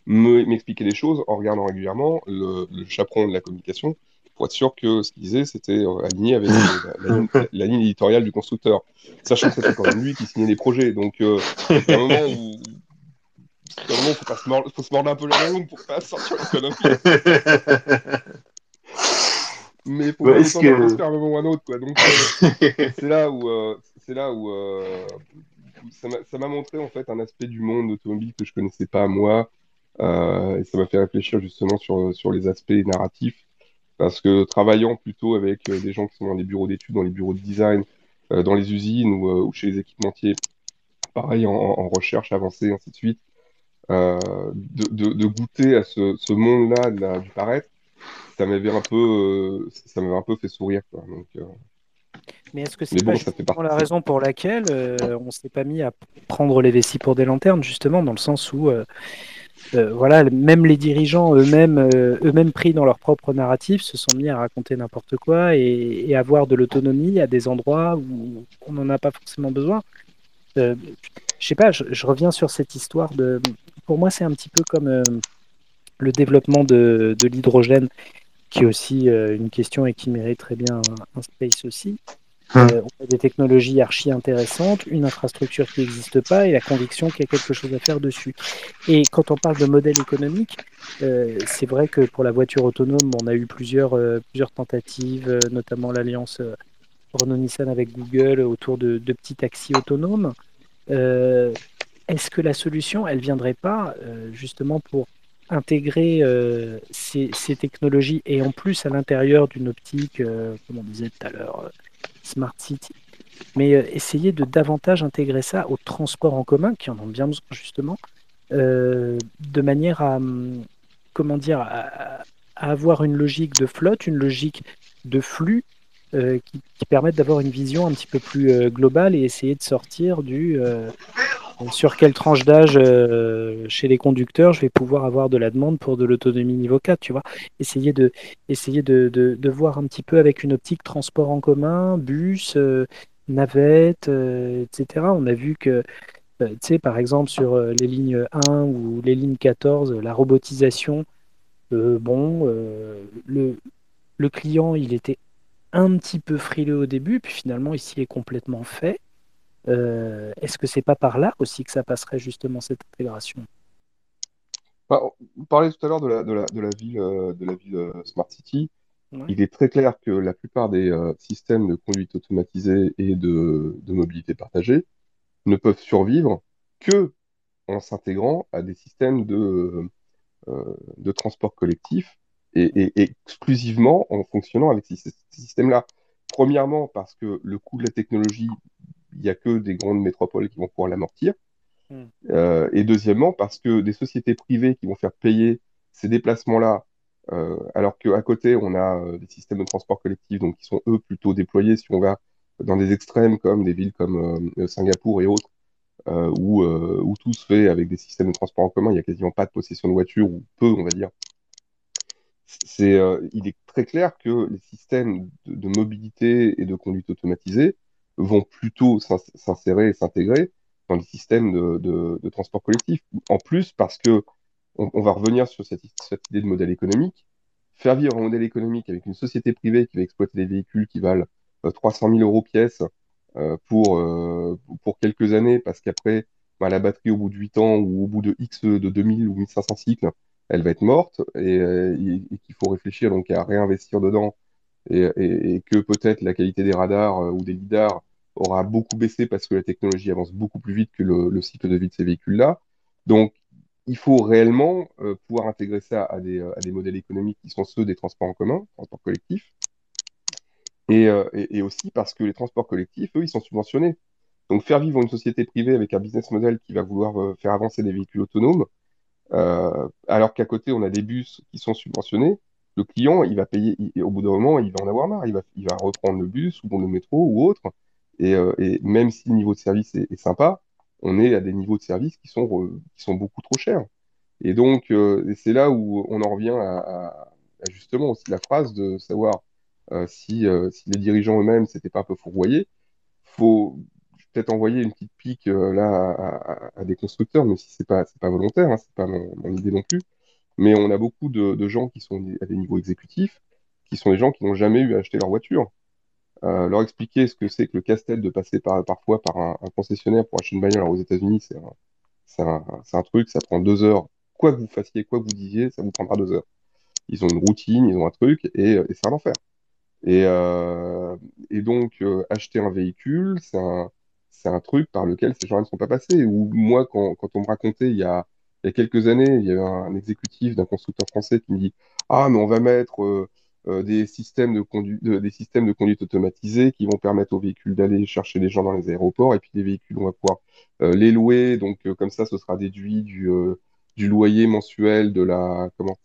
me- m'expliquer les choses en regardant régulièrement le, chaperon de la communication pour être sûr que ce qu'il disait, c'était aligné avec la, ligne, éditoriale du constructeur. Sachant que c'était quand même lui qui signait les projets. Donc, a un moment où il faut, pas se mordre, faut se mordre un peu la langue pour pas sortir connerie. Mais faut Ouais, pas est-ce que- à un moment ou à un autre. Quoi. Donc, euh, c'est là où, euh, c'est là où, euh, ça m'a ça m'a montré en fait un aspect du monde automobile que je connaissais pas moi, euh, et ça m'a fait réfléchir justement sur, sur les aspects narratifs, parce que travaillant plutôt avec euh, des gens qui sont dans les bureaux d'études, dans les bureaux de design, euh, dans les usines ou, ou chez les équipementiers, pareil en, en recherche avancée, ainsi de suite, euh, de, de, de goûter à ce, ce monde-là du paraître, ça m'avait un peu, euh, ça m'avait un peu fait sourire, quoi. Donc, euh, Mais est-ce que c'est bon, la raison pour laquelle euh, on s'est pas mis à prendre les vessies pour des lanternes, justement, dans le sens où, euh, euh, voilà, même les dirigeants eux-mêmes, eux-mêmes pris dans leur propre narratif, se sont mis à raconter n'importe quoi et, et avoir de l'autonomie à des endroits où on n'en a pas forcément besoin. Je sais pas, je, je reviens sur cette histoire de. Pour moi, c'est un petit peu comme euh, le développement de, de l'hydrogène, qui est aussi euh, une question et qui mérite très bien un, un space aussi. Hum. Euh, on a des technologies archi intéressantes, une infrastructure qui n'existe pas et la conviction qu'il y a quelque chose à faire dessus. Et quand on parle de modèle économique, euh, c'est vrai que pour la voiture autonome, on a eu plusieurs, euh, plusieurs tentatives, notamment l'alliance Renault-Nissan avec Google autour de, de petits taxis autonomes. Est-ce que la solution, elle viendrait pas euh, justement pour intégrer euh, ces, technologies et en plus à l'intérieur d'une optique, euh, comme on disait tout à l'heure, Smart City, mais essayer de davantage intégrer ça aux transports en commun qui en ont bien besoin justement, de manière à, hum, comment dire, à, avoir une logique de flotte, une logique de flux qui, qui permettent d'avoir une vision un petit peu plus globale et essayer de sortir du sur quelle tranche d'âge euh, chez les conducteurs je vais pouvoir avoir de la demande pour de l'autonomie niveau 4, tu vois. Essayer de, essayer de, de, de voir un petit peu avec une optique transport en commun, bus, euh, navette, euh, etc. On a vu que, tu sais, par exemple, sur les lignes 1 ou les lignes 14, la robotisation, bon, le, le client, il était un petit peu frileux au début, puis finalement, il s'y est complètement fait. Euh, Est-ce que c'est pas par là aussi que ça passerait justement cette intégration? Enfin, on parlait tout à l'heure de la, de la, de la ville, euh, de la ville euh, Smart City. Ouais. Il est très clair que la plupart des euh, systèmes de conduite automatisée et de, de mobilité partagée ne peuvent survivre que en s'intégrant à des systèmes de, euh, de transport collectif et, et- et exclusivement en fonctionnant avec ces, ces systèmes-là. Premièrement, parce que le coût de la technologie, il n'y a que des grandes métropoles qui vont pouvoir l'amortir. Mm. Euh, et deuxièmement, parce que des sociétés privées qui vont faire payer ces déplacements-là, euh, alors qu'à côté, on a euh, des systèmes de transport collectif, donc qui sont eux plutôt déployés, si on va dans des extrêmes comme des villes comme Singapour et autres, où, où tout se fait avec des systèmes de transport en commun, il n'y a quasiment pas de possession de voiture, ou peu, on va dire. C'est, euh, il est très clair que les systèmes de, de mobilité et de conduite automatisée vont plutôt s'ins- s'insérer et s'intégrer dans les systèmes de, transport collectif. En plus, parce que on, va revenir sur cette, idée de modèle économique. Faire vivre un modèle économique avec une société privée qui va exploiter des véhicules qui valent euh, 300 000 euros pièce euh, pour, euh, pour quelques années, parce qu'après, bah, la batterie, au bout de 8 ans ou au bout de X de 2000 ou 1500 cycles, elle va être morte et, euh, et- et qu'il faut réfléchir donc à réinvestir dedans et, que peut-être la qualité des radars euh, ou des lidars aura beaucoup baissé parce que la technologie avance beaucoup plus vite que le, le cycle de vie de ces véhicules-là. Donc, il faut réellement euh, pouvoir intégrer ça à des, euh, à des modèles économiques qui sont ceux des transports en commun, transports collectifs, et, aussi parce que les transports collectifs, eux, ils sont subventionnés. Donc, faire vivre une société privée avec un business model qui va vouloir faire avancer des véhicules autonomes, alors qu'à côté, on a des bus qui sont subventionnés, le client, il va payer, au bout d'un moment, il va en avoir marre, il va, reprendre le bus ou le métro ou autre, et, euh, et même si le niveau de service est, sympa, on est à des niveaux de service qui sont, euh, beaucoup trop chers. Et donc, euh, c'est là où on en revient à, à- justement aussi la phrase de savoir si, les dirigeants eux-mêmes s'étaient pas un peu fourvoyés. Faut peut-être envoyer une petite pique là à, des constructeurs, même si c'est pas, pas volontaire, hein, c'est pas mon idée non plus. Mais on a beaucoup de, gens qui sont à des niveaux exécutifs, qui sont des gens qui n'ont jamais eu à acheter leur voiture. Euh, leur expliquer ce que c'est que le casse-tête de passer par, parfois par un, concessionnaire pour acheter une bagnole. Alors, aux États-Unis, c'est un, un, un truc, ça prend deux heures. Quoi que vous fassiez, quoi que vous disiez, ça vous prendra deux heures. Ils ont une routine, ils ont un truc, et, c'est un enfer. Et, euh, et donc, euh, acheter un véhicule, c'est un, truc par lequel ces gens ne sont pas passés. Ou moi, quand, quand on me racontait il y a, il y a quelques années, il y avait un, exécutif d'un constructeur français qui me dit Ah, mais on va mettre euh, euh, des, systèmes de conduite, des systèmes de conduite automatisés qui vont permettre aux véhicules d'aller chercher les gens dans les aéroports, et puis les véhicules, on va pouvoir euh, les louer. Donc, comme ça, ce sera déduit du, du loyer mensuel, de la, comment,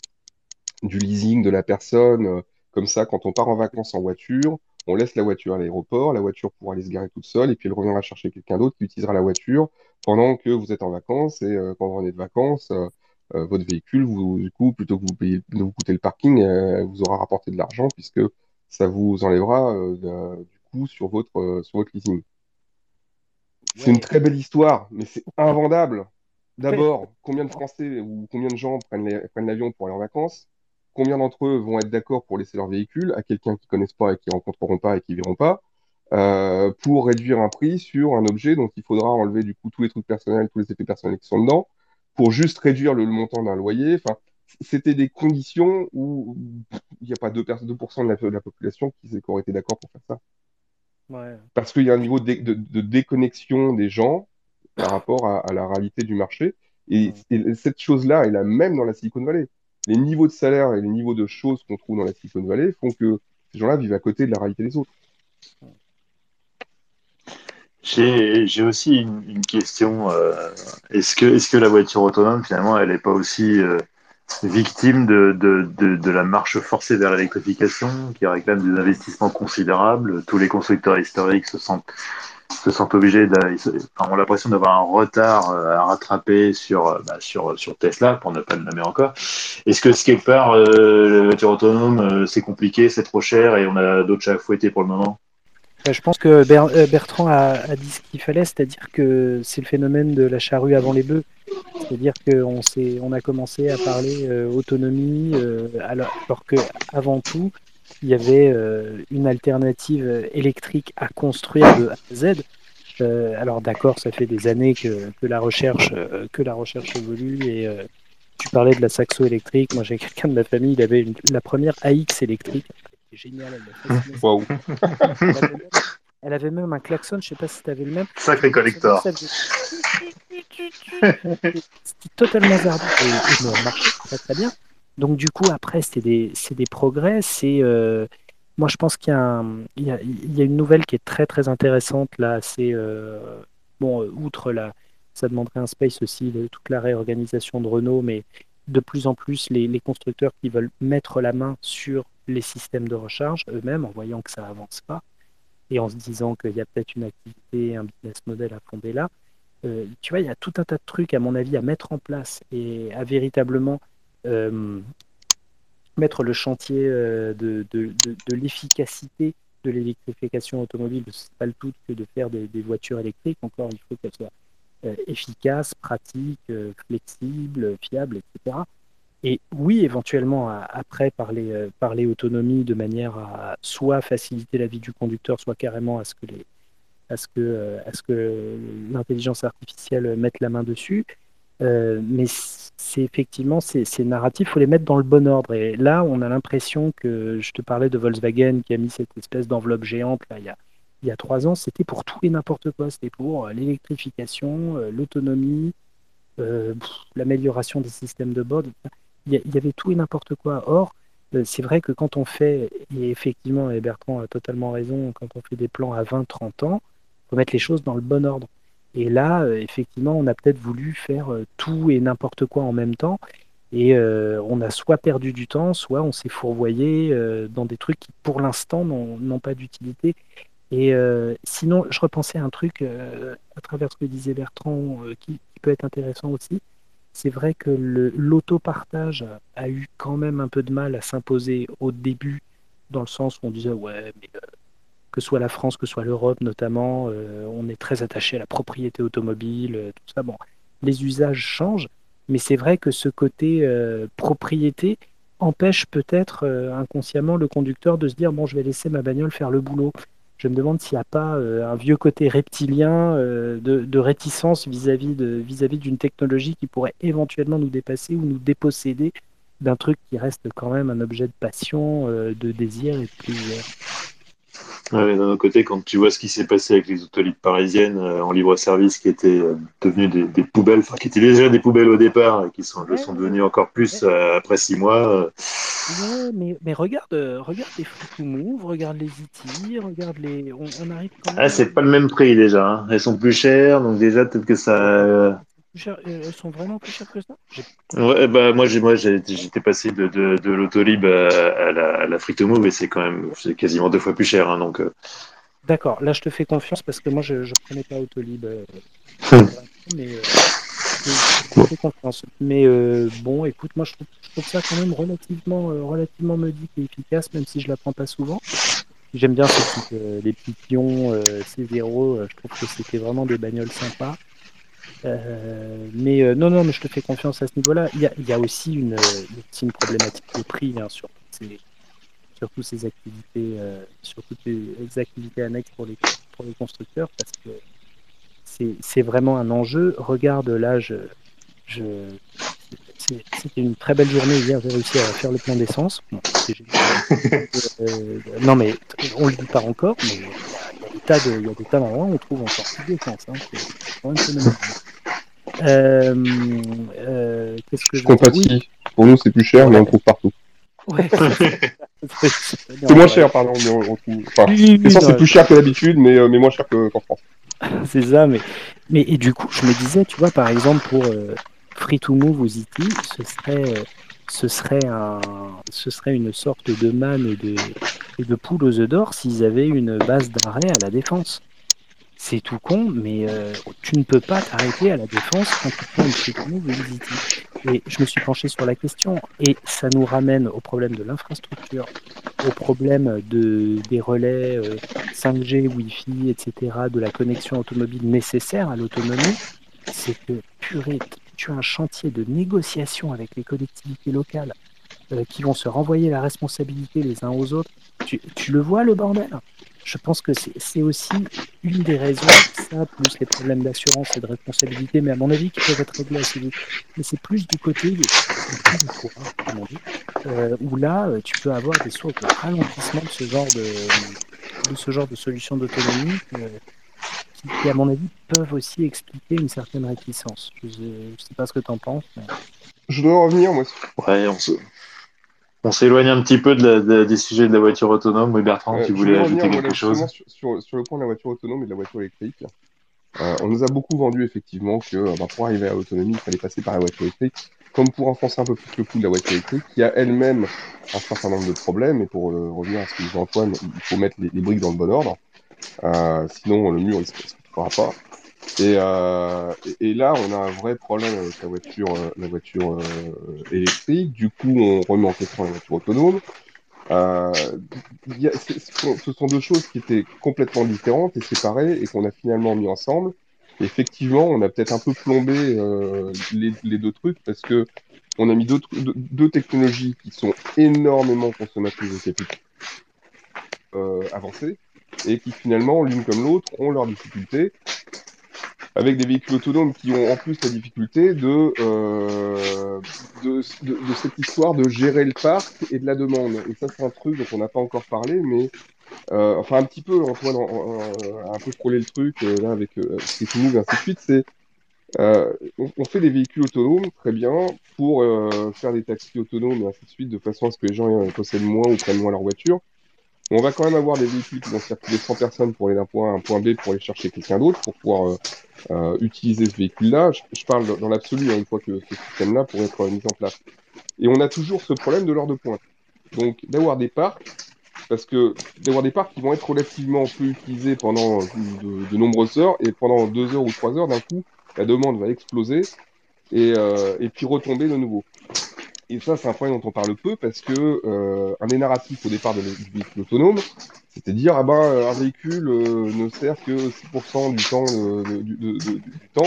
du leasing de la personne. Comme ça, quand on part en vacances en voiture, on laisse la voiture à l'aéroport, la voiture pourra aller se garer toute seule, et puis elle reviendra chercher quelqu'un d'autre qui utilisera la voiture pendant que vous êtes en vacances, et euh, quand vous revenez de vacances, euh, euh, votre véhicule, vous, du coup, plutôt que vous payez, de vous coûter le parking, vous aura rapporté de l'argent, puisque ça vous enlèvera du coup sur votre, sur votre leasing. C'est une très belle histoire, mais c'est invendable. D'abord, combien de Français ou combien de gens prennent l'avion pour aller en vacances? Combien d'entre eux vont être d'accord pour laisser leur véhicule à quelqu'un qu'ils connaissent pas et qui rencontreront pas et qui verront pas, euh, pour réduire un prix sur un objet dont il faudra enlever du coup tous les trucs personnels, tous les effets personnels qui sont dedans, pour juste réduire le, montant d'un loyer. Enfin, c'était des conditions où il n'y a pas 2%, de, la, population qui, aurait été d'accord pour faire ça. Parce qu'il y a un niveau de, déconnexion des gens par rapport à, la réalité du marché. Et, et cette chose-là est la même dans la Silicon Valley les niveaux de salaire et les niveaux de choses qu'on trouve dans la Silicon Valley font que ces gens-là vivent à côté de la réalité des autres. J'ai aussi une, question. Euh, est-ce que, la voiture autonome, finalement, elle n'est pas aussi euh, victime de, de, la marche forcée vers l'électrification, qui réclame des investissements considérables Tous les constructeurs historiques se sentent se sentent obligés, de, l'impression d'avoir un retard euh, à rattraper sur, euh, bah, sur, sur Tesla, pour ne pas le nommer encore. Est-ce que quelque part, euh, la voiture autonome, c'est compliqué, c'est trop cher et on a d'autres chats à fouetter pour le moment? Je pense que Bertrand a, dit ce qu'il fallait, c'est-à-dire que c'est le phénomène de la charrue avant les bœufs. C'est-à-dire qu'on on a commencé à parler autonomie, alors, alors que avant tout, il y avait euh, une alternative électrique à construire de A à Z. Euh, alors d'accord, ça fait des années que, que la recherche euh, que la recherche évolue et tu parlais de la saxo électrique. Moi, j'ai quelqu'un de ma famille, il avait la première AX électrique. C'était génial. Elle, elle, avait même un klaxon, je sais pas si tu avais le même. Sacré collector. C'était totalement zarbi et, et marchait très, très bien. Donc du coup, après, c'est des, des, progrès. Euh, moi, je pense qu'il y, y, y a une nouvelle qui est très très intéressante là. C'est euh, bon, outre la, ça demanderait un space aussi, toute la réorganisation de Renault, mais de plus en plus les, constructeurs qui veulent mettre la main sur les systèmes de recharge eux-mêmes, en voyant que ça avance pas et en se disant qu'il y a peut-être une activité, un business model à fonder là. Euh, tu vois, il y a tout un tas de trucs, à mon avis, à mettre en place et à véritablement euh, mettre le chantier euh, de, de, de, l'efficacité de l'électrification automobile, ce n'est pas le tout que de faire des, voitures électriques. Encore, il faut qu'elles soient euh, efficaces, pratiques, flexibles, fiables, etc. Et oui, éventuellement, après, parler, parler autonomie de manière à soit faciliter la vie du conducteur, soit carrément à ce que les, à ce que, à ce que l'intelligence artificielle mette la main dessus. mais c'est effectivement ces, narratifs, il faut les mettre dans le bon ordre. Et là, on a l'impression que je te parlais de Volkswagen qui a mis cette espèce d'enveloppe géante là, il, y a, il y a trois ans, c'était pour tout et n'importe quoi. C'était pour euh, l'électrification, euh, l'autonomie, euh, l'amélioration des systèmes de bord. Il y, avait tout et n'importe quoi. Or, c'est vrai que quand on fait, et effectivement, et Bertrand a totalement raison, quand on fait des plans à 20-30 ans, il faut mettre les choses dans le bon ordre. Et là, euh, effectivement, on a peut-être voulu faire euh, tout et n'importe quoi en même temps. Et euh, on a soit perdu du temps, soit on s'est fourvoyé dans des trucs qui, pour l'instant, n'ont pas d'utilité. Et sinon, je repensais à un truc à travers ce que disait Bertrand qui, peut être intéressant aussi. C'est vrai que l'autopartage a eu quand même un peu de mal à s'imposer au début, dans le sens où on disait ouais, mais que soit la France, que soit l'Europe notamment, euh, on est très attaché à la propriété automobile, euh, tout ça. Bon, les usages changent, mais c'est vrai que ce côté euh, propriété empêche peut-être inconsciemment le conducteur de se dire bon, je vais laisser ma bagnole faire le boulot. Je me demande s'il n'y a pas un vieux côté reptilien de, réticence vis-à-vis vis-à-vis d'une technologie qui pourrait éventuellement nous dépasser ou nous déposséder d'un truc qui reste quand même un objet de passion, de désir et de plaisir. Ouais, d'un autre côté, quand tu vois ce qui s'est passé avec les autolibes parisiennes euh, en libre-service qui étaient euh, devenues des, des poubelles, enfin qui étaient déjà des poubelles au départ et qui sont, le sont devenues encore plus euh, après six mois. euh. Ouais, mais, mais regarde, regarde les Free Move, regarde les E.T., regarde les. On, on arrive quand Ah, c'est pas le même prix déjà. hein. Elles sont plus chères, donc déjà peut-être que ça. Elles euh, elles sont vraiment plus chères que ça? Ouais, bah moi j'ai moi j'ai- j'étais passé de, de, de l'autolib à, à la, à la Free-to-Move et c'est quand même c'est quasiment deux fois plus cher. hein, donc euh. D'accord, là je te fais confiance parce que moi je ne prenais pas Autolib euh, mais euh, je, je fais confiance. Mais bon, écoute, moi je trouve, je trouve ça quand même relativement, relativement modique et efficace, même si je la prends pas souvent. J'aime bien ces petites, les petits pions euh, C0, euh, je trouve que c'était vraiment des bagnoles sympas. Euh, mais euh, non, non, mais je te fais confiance à ce niveau-là. Il y a, il y a aussi une, une problématique de prix hein, sur ces, sur toutes ces activités, euh, sur toutes les activités annexes pour les, pour les constructeurs, parce que c'est vraiment un enjeu. Regarde, là, je, je, c'était une très belle journée hier, j'ai réussi à faire le plein d'essence. Bon. Euh, non, mais on le dit pas encore, mais il y a, des tas de, il y a des tas d'endroits où on trouve encore plus d'essence. Hein. C'est c'est phénoménal. Euh, euh, Qu'est-ce que Je je veux dire? Oui, compatis. Pour nous, c'est plus cher, mais on trouve partout. ouais, c'est. C'est moins cher, pardon, mais on, on trouve. Enfin, Oui, oui, oui, l'essence non, est plus cher que d'habitude, mais, euh, mais moins cher que- qu'en France. C'est ça, mais, mais et du coup, je me disais, tu vois, par exemple, pour euh, Free to Move ou Ziti, ce serait, euh, ce serait un, ce serait une sorte de manne et de, et de poule aux œufs d'or s'ils avaient une base d'arrêt à la défense. C'est tout con, mais euh, tu ne peux pas t'arrêter à la défense quand tu prends une to Move. Et je me suis penché sur la question, et ça nous ramène au problème de l'infrastructure, au problème de, des relais euh, 5G, Wi-Fi, etc., de la connexion automobile nécessaire à l'autonomie, c'est que, purée, tu as un chantier de négociation avec les collectivités locales euh, qui vont se renvoyer la responsabilité les uns aux autres. Tu, le vois, le bordel? Je pense que c'est aussi une des raisons, ça, plus les problèmes d'assurance et de responsabilité, mais à mon avis, qui peuvent être réglés assez vite. Mais c'est plus du côté du comme on dit, euh, où là, euh, tu peux avoir des sources de ralentissement de ce genre de, de ce genre de solutions d'autonomie qui, à mon avis, peuvent aussi expliquer une certaine réticence. Je ne sais pas ce que tu en penses. Mais... Je dois revenir, moi. Ouais, on se- on s'éloigne un petit peu de la- de- des sujets de la voiture autonome. Oui, Bertrand, Euh, tu voulais ajouter revenir, quelque chose? sur, sur, sur le point de la voiture autonome et de la voiture électrique. Euh, on nous a beaucoup vendu, effectivement, que euh, bah, pour arriver à l'autonomie, il fallait passer par la voiture électrique. Comme pour enfoncer un peu plus le coup de la voiture électrique, qui a elle-même un certain nombre de problèmes. Et pour euh, revenir à ce que disait Antoine, il faut mettre les, les briques dans le bon ordre. Euh, sinon, le mur, il ne fera pas. Et, euh, et, là, on a un vrai problème avec la voiture, euh, la voiture électrique. Du coup, on remet en question la voiture autonome. Ce sont- deux choses qui étaient complètement différentes et séparées et qu'on a finalement mis ensemble. Effectivement, on a peut-être un peu plombé les, deux trucs parce que on a mis deux, technologies qui sont énormément consommatrices de capital euh, avancées et qui finalement, l'une comme l'autre, ont leurs difficultés avec des véhicules autonomes qui ont en plus la difficulté de, euh, de, de, de cette histoire de gérer le parc et de la demande. Et ça, c'est un truc dont on n'a pas encore parlé, mais euh, enfin un petit peu, Antoine a un peu frôlé le truc euh, là avec euh, Streetmove et ainsi de suite. C'est euh, on, on fait des véhicules autonomes très bien pour euh, faire des taxis autonomes et ainsi de suite de façon à ce que les gens euh, possèdent moins ou prennent moins leur voiture. On va quand même avoir des véhicules qui vont circuler 100 personnes pour aller d'un point A à un point B pour aller chercher quelqu'un d'autre pour pouvoir euh, euh, utiliser ce véhicule-là. Je, parle dans l'absolu, hein, une fois que ce système-là pourrait être mis en place. Et on a toujours ce problème de l'heure de pointe. Donc d'avoir des parcs, parce que d'avoir des parcs qui vont être relativement peu utilisés pendant de, nombreuses heures, et pendant deux heures ou trois heures, d'un coup, la demande va exploser et, euh, et puis retomber de nouveau. Et ça, c'est un point dont on parle peu parce que euh, un des narratifs au départ de, du véhicule autonome, c'était dire ah ben euh, un véhicule euh, ne sert que 6% du temps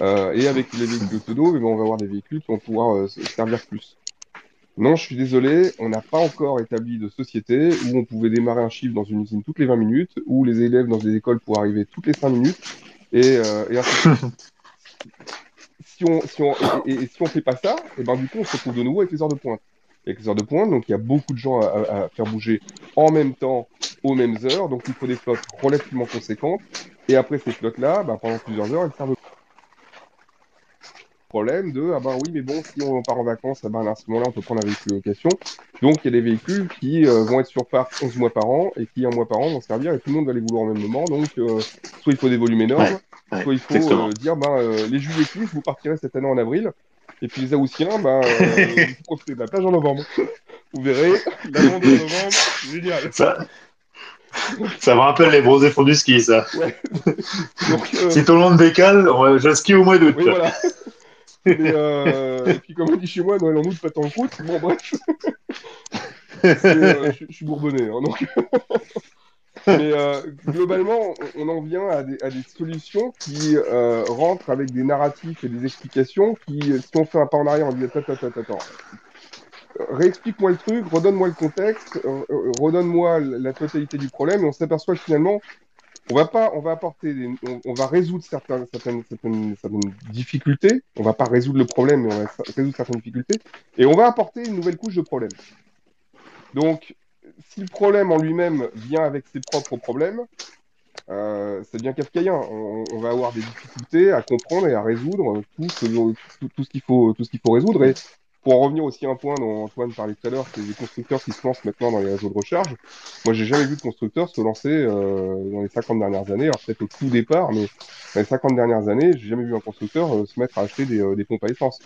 et avec les véhicules autonomes, eh ben, on va avoir des véhicules qui vont pouvoir se servir plus. Non, je suis désolé, on n'a pas encore établi de société où on pouvait démarrer un chiffre dans une usine toutes les 20 minutes, où les élèves dans des écoles pourraient arriver toutes les 5 minutes, et, et ainsi de suite. Si on, si fait pas ça, et ben du coup on se retrouve de nouveau avec les heures de pointe. avec les heures de pointe, donc il y a beaucoup de gens à, à faire bouger en même temps, aux mêmes heures, donc il faut des flottes relativement conséquentes. Et après ces flottes-là, bah, pendant plusieurs heures, elles servent problème de ah ben oui mais bon si on part en vacances ah ben, à ce moment-là on peut prendre un véhicule de location donc il y a des véhicules qui euh, vont être sur parc 11 mois par an et qui un mois par an vont servir et tout le monde va les vouloir au même moment. Donc euh, soit il faut des volumes énormes Ouais, ouais, soit il faut euh, dire ben euh, les juillet cliff vous partirez cette année en avril. Et puis les Haussiens ben euh, vous profitez de la plage en novembre. Vous verrez la de novembre génial. Ça, ça me rappelle les bronzés fonds du ski, ça. donc euh, Si tout le monde décale, on va- je skie au mois d'août. Oui, voilà. Euh, et puis, comme on dit chez moi, Noël en août, pas en croûte. Bon, bref. Euh, je, suis bourbonnais. hein, donc... Mais euh, globalement, on, en vient à des, solutions qui rentrent avec des narratifs et des explications qui, si on fait un pas en arrière, on dit attends, attends, attends, attends. Réexplique-moi le truc, redonne-moi le contexte, redonne-moi la totalité du problème, et on s'aperçoit que finalement, on va pas, on va apporter, des- on, va résoudre certaines, certaines, certaines, difficultés. On va pas résoudre le problème, mais on va résoudre certaines difficultés, et on va apporter une nouvelle couche de problème. Donc, si le problème en lui-même vient avec ses propres problèmes, euh, c'est bien kafkaïen. On, on va avoir des difficultés à comprendre et à résoudre tout ce, tout, ce qu'il faut, tout ce qu'il faut résoudre. Pour en revenir aussi à un point dont Antoine parlait tout à l'heure, c'est les constructeurs qui se lancent maintenant dans les réseaux de recharge. Moi, j'ai jamais vu de constructeur se lancer euh, dans les 50 dernières années. Alors peut-être au tout départ, mais dans les 50 dernières années, j'ai jamais vu un constructeur euh, se mettre à acheter des, euh, des pompes à essence.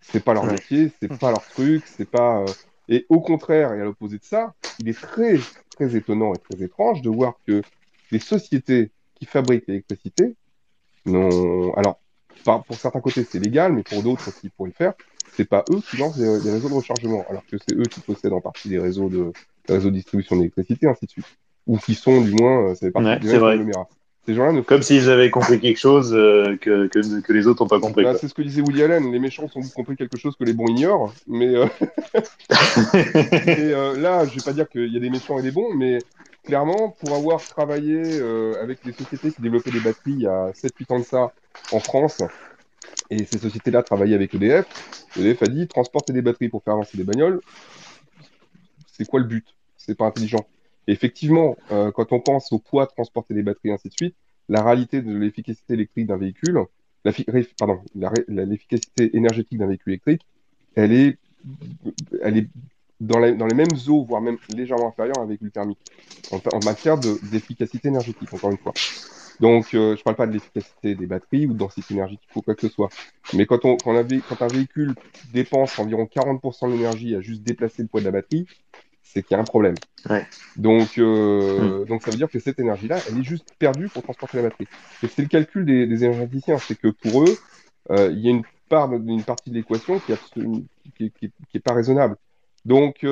C'est pas leur métier, c'est pas leur truc, c'est pas. Et au contraire, et à l'opposé de ça, il est très très étonnant et très étrange de voir que les sociétés qui fabriquent l'électricité n'ont. Alors, pour certains côtés, c'est légal, mais pour d'autres qui pourraient le faire, c'est pas eux qui lancent des réseaux de rechargement, alors que c'est eux qui possèdent en partie des réseaux de, réseaux de distribution d'électricité, ainsi de suite. Ou qui sont, du moins, euh, ça fait partie Ouais, c'est. Ces gens-là ne Comme s'ils avaient compris quelque chose euh, que, que, que les autres n'ont pas compris. Bah, c'est ce que disait Woody Allen, les méchants ont compris quelque chose que les bons ignorent, mais euh, Et euh, là, je vais pas dire qu'il y a des méchants et des bons, mais clairement, pour avoir travaillé euh, avec des sociétés qui développaient des batteries il y a 7-8 ans de ça en France, et ces sociétés-là travaillaient avec EDF, EDF a dit transporter des batteries pour faire avancer des bagnoles, c'est quoi le but? C'est pas intelligent. Effectivement, euh, quand on pense au poids de transporter des batteries, ainsi de suite, la réalité de l'efficacité électrique d'un véhicule, la pardon, l'efficacité énergétique d'un véhicule électrique, elle est, elle est dans, les mêmes eaux, voire même légèrement inférieure à un véhicule thermique, en, en matière de- d'efficacité énergétique, encore une fois. Donc, euh, je parle pas de l'efficacité des batteries ou de densité énergétique ou quoi que ce soit. Mais quand, on, quand, un, vé- quand un véhicule dépense environ 40% de l'énergie à juste déplacer le poids de la batterie, c'est qu'il y a un problème. Ouais. Donc, euh, donc, ça veut dire que cette énergie-là, elle est juste perdue pour transporter la batterie. Et c'est le calcul des, des énergéticiens, c'est que pour eux, euh, il y a une part, une partie de l'équation qui est, absolu- qui, est- qui est- qui est pas raisonnable. Donc,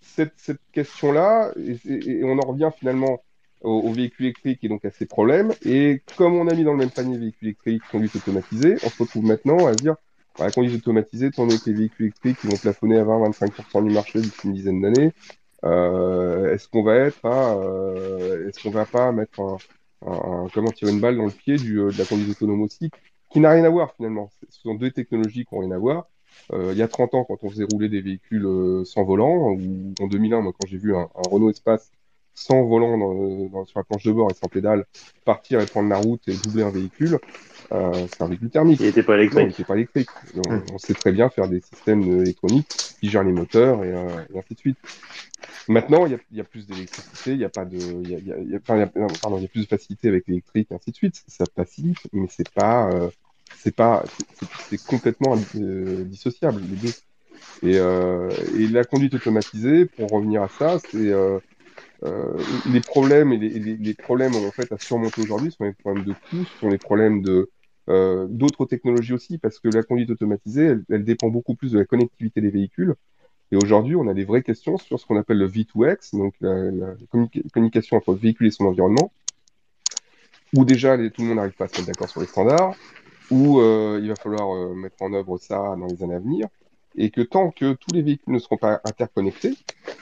cette, cette question-là, et, et- et on en revient finalement au, au véhicule électrique et donc à ses problèmes. Et comme on a mis dans le même panier véhicule électrique, conduite automatisée, on se retrouve maintenant à se dire bah, la conduite automatisée, tourner avec les véhicules électriques qui vont plafonner à 20-25% du marché d'ici une dizaine d'années. Euh, est-ce qu'on va être à, euh, est-ce qu'on va pas mettre un- un- comment tirer une balle dans le pied du, euh, de la conduite autonome aussi, qui n'a rien à voir finalement. Ce sont deux technologies qui n'ont rien à voir. Euh, il y a 30 ans, quand on faisait rouler des véhicules euh, sans volant, ou en 2001, moi, quand j'ai vu un, un Renault Espace sans volant dans, dans- sur la planche de bord et sans pédale partir et prendre la route et doubler un véhicule, euh, c'est un véhicule thermique. Il n'était pas Non, il électrique. n'était pas électrique. On, Hmm. on sait très bien faire des systèmes euh, électroniques qui gèrent les moteurs et, euh, et ainsi de suite. Maintenant, il y a, il y a plus d'électricité, il y a pas de, il y a, il y a- y a- non, pardon, il y a plus de facilité avec l'électrique, et ainsi de suite. Ça facilite, mais c'est pas, euh, c'est pas, c'est- complètement euh, dissociable les deux. Et, euh, et la conduite automatisée, pour revenir à ça, c'est les problèmes et les, problèmes en fait à surmonter aujourd'hui sont les problèmes de coûts, sont les problèmes de euh, d'autres technologies aussi, parce que la conduite automatisée, elle, dépend beaucoup plus de la connectivité des véhicules. Et aujourd'hui, on a des vraies questions sur ce qu'on appelle le V2X, donc la, la communica- communication entre le véhicule et son environnement, où déjà tout le monde n'arrive pas à se mettre d'accord sur les standards, où euh, il va falloir euh, mettre en œuvre ça dans les années à venir, et que tant que tous les véhicules ne seront pas interconnectés,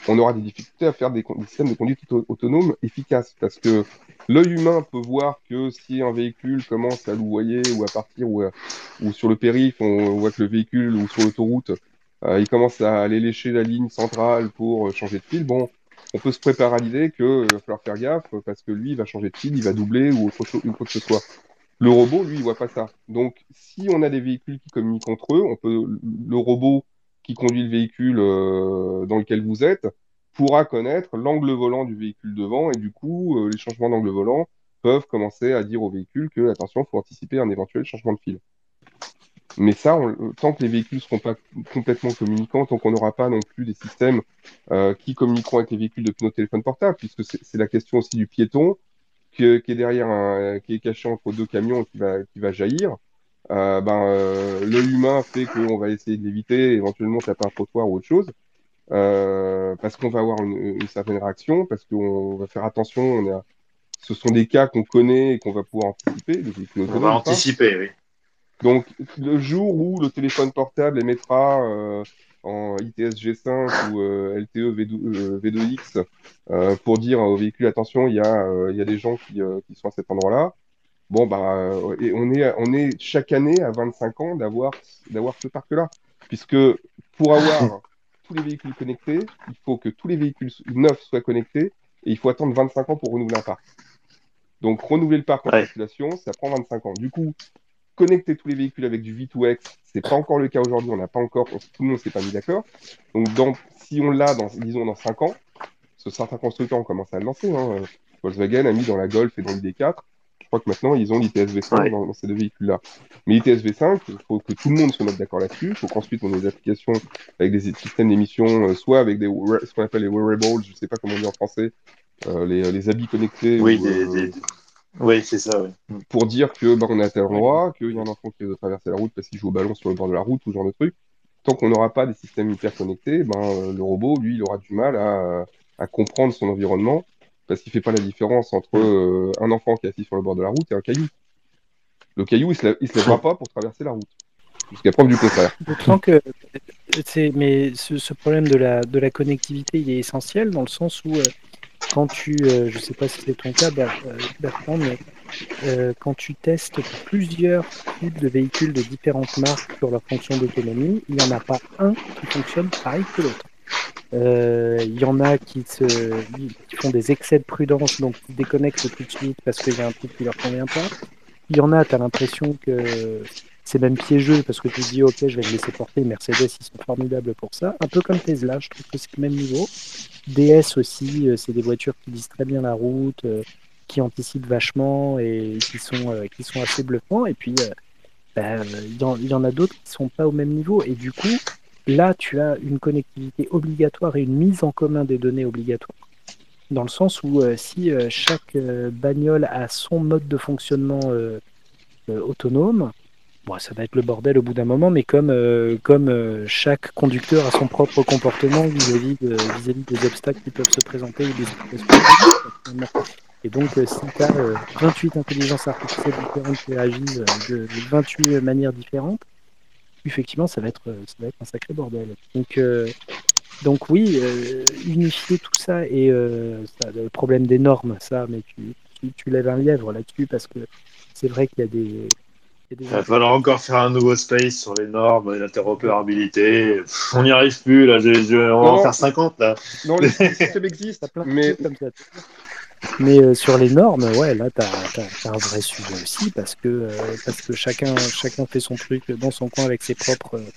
on aura des difficultés à faire des, systèmes de conduite auto- autonome efficaces, parce que l'œil humain peut voir que si un véhicule commence à louvoyer ou à partir ou, sur le périph, on voit que le véhicule ou sur l'autoroute euh, il commence à aller lécher la ligne centrale pour euh, changer de fil, bon, on peut se préparer à l'idée qu'il va falloir faire gaffe parce que lui, il va changer de fil, il va doubler ou autre chose, ou quoi que ce soit. Le robot, lui, il voit pas ça. Donc, si on a des véhicules qui communiquent entre eux, on peut, le robot qui conduit le véhicule euh, dans lequel vous êtes pourra connaître l'angle volant du véhicule devant et du coup, euh, les changements d'angle volant peuvent commencer à dire au véhicule que, attention, faut anticiper un éventuel changement de fil. Mais ça, tant que les véhicules ne seront pas complètement communicants, tant qu'on n'aura pas non plus des systèmes euh, qui communiqueront avec les véhicules depuis nos téléphones portables, puisque c'est la question aussi du piéton qui, est derrière, un, qui est caché entre deux camions et qui va, qui va jaillir. Euh, ben, euh, l'œil humain fait qu'on va essayer de l'éviter, éventuellement taper un trottoir ou autre chose, euh, parce qu'on va avoir une, une, certaine réaction, parce qu'on va faire attention. On a, ce sont des cas qu'on connaît et qu'on va pouvoir anticiper. On va anticiper, oui. Donc, le jour où le téléphone portable émettra euh, en ITS G5 ou euh, LTE V2, x euh, pour dire au véhicule attention, il y a, il y a des gens qui, qui sont à cet endroit-là. Bon, bah, et on est, on est chaque année à 25 ans d'avoir, d'avoir ce parc-là. Puisque pour avoir tous les véhicules connectés, il faut que tous les véhicules neufs soient connectés et il faut attendre 25 ans pour renouveler un parc. Donc, renouveler le parc en ouais. circulation, ça prend 25 ans. Du coup, connecter tous les véhicules avec du V2X, c'est pas encore le cas aujourd'hui, on n'a pas encore, tout le monde s'est pas mis d'accord. Donc, dans, si on l'a, dans, disons, dans 5 ans, ce certains constructeurs ont commencé à le lancer. Hein. Volkswagen a mis dans la Golf et dans l'ID4. Je crois que maintenant, ils ont l'ITS V5 ouais. dans, dans, ces deux véhicules-là. Mais l'ITS V5, il faut que tout le monde se mette d'accord là-dessus. Il faut qu'ensuite, on ait des applications avec des systèmes d'émission, euh, soit avec des, ce qu'on appelle les wearables, je sais pas comment dire en français, euh, les, les, habits connectés. Oui, ou, des, euh, des... Oui, c'est ça, oui. Pour dire que bah, on est à tel endroit, qu'il y a un enfant qui veut traverser la route parce qu'il joue au ballon sur le bord de la route, ou ce genre de truc. Tant qu'on n'aura pas des systèmes hyper connectés, ben, le robot, lui, il aura du mal à, à comprendre son environnement parce qu'il fait pas la différence entre euh, un enfant qui est assis sur le bord de la route et un caillou. Le caillou, il se, lève, il se lèvera pas pour traverser la route. Jusqu'à preuve du contraire. D'autant que, mais ce, ce, problème de la, de la connectivité, il est essentiel dans le sens où euh, quand tu, euh, je sais pas si c'est ton cas, Bertrand, mais euh, quand tu testes plusieurs types de véhicules de différentes marques sur leur fonction d'autonomie, il n'y en a pas un qui fonctionne pareil que l'autre. Euh, il y en a qui, se, font des excès de prudence, donc qui déconnectent tout de suite parce qu'il y a un truc qui leur convient pas. Il y en a, tu as l'impression que c'est même piégeux parce que tu dis, ok, je vais me laisser porter. Mercedes, ils sont formidables pour ça. Un peu comme Tesla, je trouve que c'est le même niveau. DS aussi, euh, c'est des voitures qui lisent très bien la route, euh, qui anticipent vachement et qui sont, euh, qui sont assez bluffants. Et puis, bah, il y, en a d'autres qui sont pas au même niveau. Et du coup, là, tu as une connectivité obligatoire et une mise en commun des données obligatoire. Dans le sens où si chaque bagnole a son mode de fonctionnement autonome, Bon, ça va être le bordel au bout d'un moment, mais comme, euh, comme euh, chaque conducteur a son propre comportement vis-à-vis de, vis des obstacles qui peuvent se présenter ou des. Et donc, euh, si tu as 28 intelligences artificielles différentes qui réagissent de, 28 manières différentes, effectivement, ça va être, ça va être un sacré bordel. Donc, donc oui, unifier tout ça et le problème des normes, ça, mais tu, tu lèves un lièvre là-dessus parce que c'est vrai qu'il y a des il va falloir encore faire un nouveau space sur les normes, l'interopérabilité. On n'y arrive plus, là. Je, je, on va en faire 50, là. Non, les systèmes existent, mais... Comme ça. Mais euh, sur les normes, ouais, là, tu as, as, un vrai sujet aussi parce que, euh, parce que chacun, chacun fait son truc dans son coin avec ses propres, euh,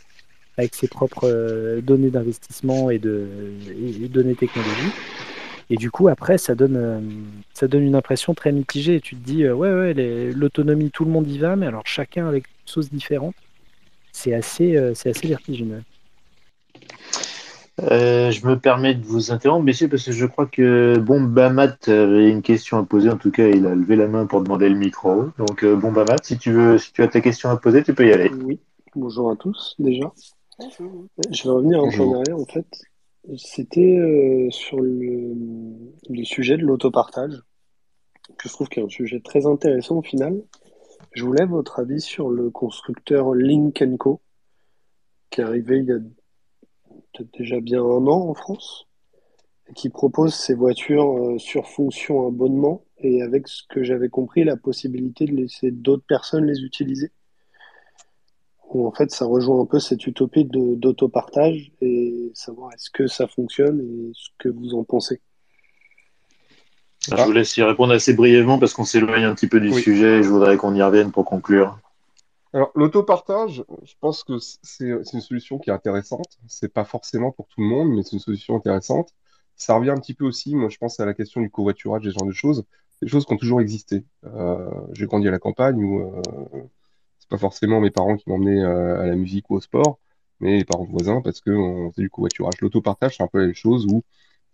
avec ses propres données d'investissement et de et, et données technologiques. Et du coup, après, ça donne, euh, ça donne une impression très mitigée. tu te dis, euh, ouais, ouais, l'autonomie, tout le monde y va, mais alors chacun avec une sauce différente. C'est assez, euh, c'est assez vertigineux. je me permets de vous interrompre, messieurs, parce que je crois que bon Bamat avait une question à poser. En tout cas, il a levé la main pour demander le micro. Donc, bon Bamat, si tu veux, si tu as ta question à poser, tu peux y aller. Oui. Bonjour à tous, déjà. Bonjour. Je vais revenir un peu en arrière, en fait. C'était euh, sur le, sujet de l'autopartage, que je trouve qu'il est un sujet très intéressant au final. Je voulais votre avis sur le constructeur Link Co, qui est arrivé il y a peut-être déjà bien un an en France, et qui propose ses voitures euh, sur fonction abonnement, et avec ce que j'avais compris, la possibilité de laisser d'autres personnes les utiliser. en fait ça rejoint un peu cette utopie d'autopartage et savoir est-ce que ça fonctionne et ce que vous en pensez. Je vous laisse y répondre assez brièvement parce qu'on s'éloigne un petit peu du sujet et je voudrais qu'on y revienne pour conclure. Alors, l'autopartage, je pense que c'est une solution qui est intéressante. C'est pas forcément pour tout le monde, mais c'est une solution intéressante. Ça revient un petit peu aussi, moi, je pense à la question du covoiturage et ce genre de choses. Des choses qui ont toujours existé. Euh, j'ai grandi à la campagne où euh, c'est pas forcément mes parents qui m'emmenaient euh, à la musique ou au sport, mais les parents voisins parce qu'on faisait du covoiturage. L'autopartage, c'est un peu la même chose où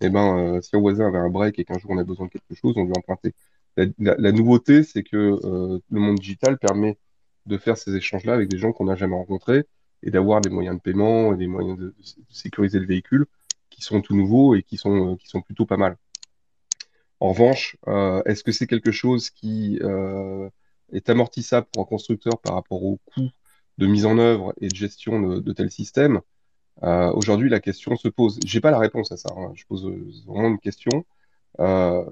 eh ben, euh, si un voisin avait un break et qu'un jour on a besoin de quelque chose, on lui empruntait. La, la, nouveauté, c'est que euh, le monde digital permet de faire ces échanges-là avec des gens qu'on n'a jamais rencontrés et d'avoir des moyens de paiement et des moyens de, sécuriser le véhicule qui sont tout nouveaux et qui sont, qui sont plutôt pas mal. En revanche, euh, est-ce que c'est quelque chose qui euh, est amortissable pour un constructeur par rapport au coût de mise en œuvre et de gestion de, de tels systèmes euh, Aujourd'hui, la question se pose. J'ai pas la réponse à ça. Hein. Je pose vraiment une question. Euh,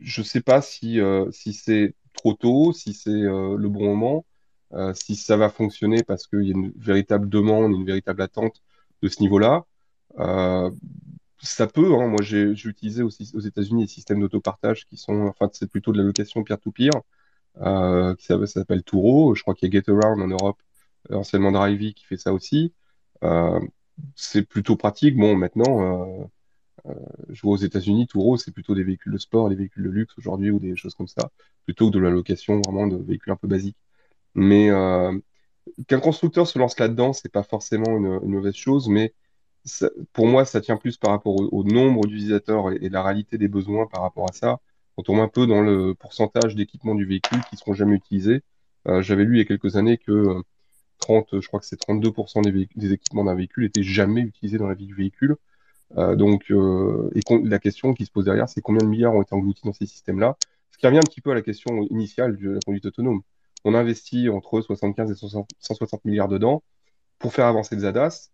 je sais pas si, euh, si c'est trop tôt, si c'est euh, le bon moment, euh, si ça va fonctionner parce qu'il y a une véritable demande, une véritable attente de ce niveau-là. ça peut. Hein. Moi, j'ai utilisé aussi aux États-Unis des systèmes d'autopartage qui sont, enfin, c'est plutôt de la location peer-to-peer, -peer, qui s'appelle Turo. Je crois qu'il y a GetAround en Europe, anciennement Drivey, qui fait ça aussi. Euh, c'est plutôt pratique. Bon, maintenant, euh, euh, je vois aux États-Unis, Touro, c'est plutôt des véhicules de sport, des véhicules de luxe aujourd'hui ou des choses comme ça, plutôt que de la location vraiment de véhicules un peu basiques. Mais qu'un constructeur se lance là-dedans, c'est pas forcément une, mauvaise chose, mais pour moi, ça tient plus par rapport au, nombre d'utilisateurs et, la réalité des besoins par rapport à ça. On tombe un peu dans le pourcentage d'équipements du véhicule qui seront jamais utilisés. J'avais lu il y a quelques années que 30, je crois que c'est 32% des, équipements d'un véhicule étaient jamais utilisés dans la vie du véhicule. Euh, donc, euh, et la question qui se pose derrière, c'est combien de milliards ont été engloutis dans ces systèmes-là? Ce qui revient un petit peu à la question initiale de la conduite autonome. On investit entre 75 et 160 milliards dedans pour faire avancer les ADAS.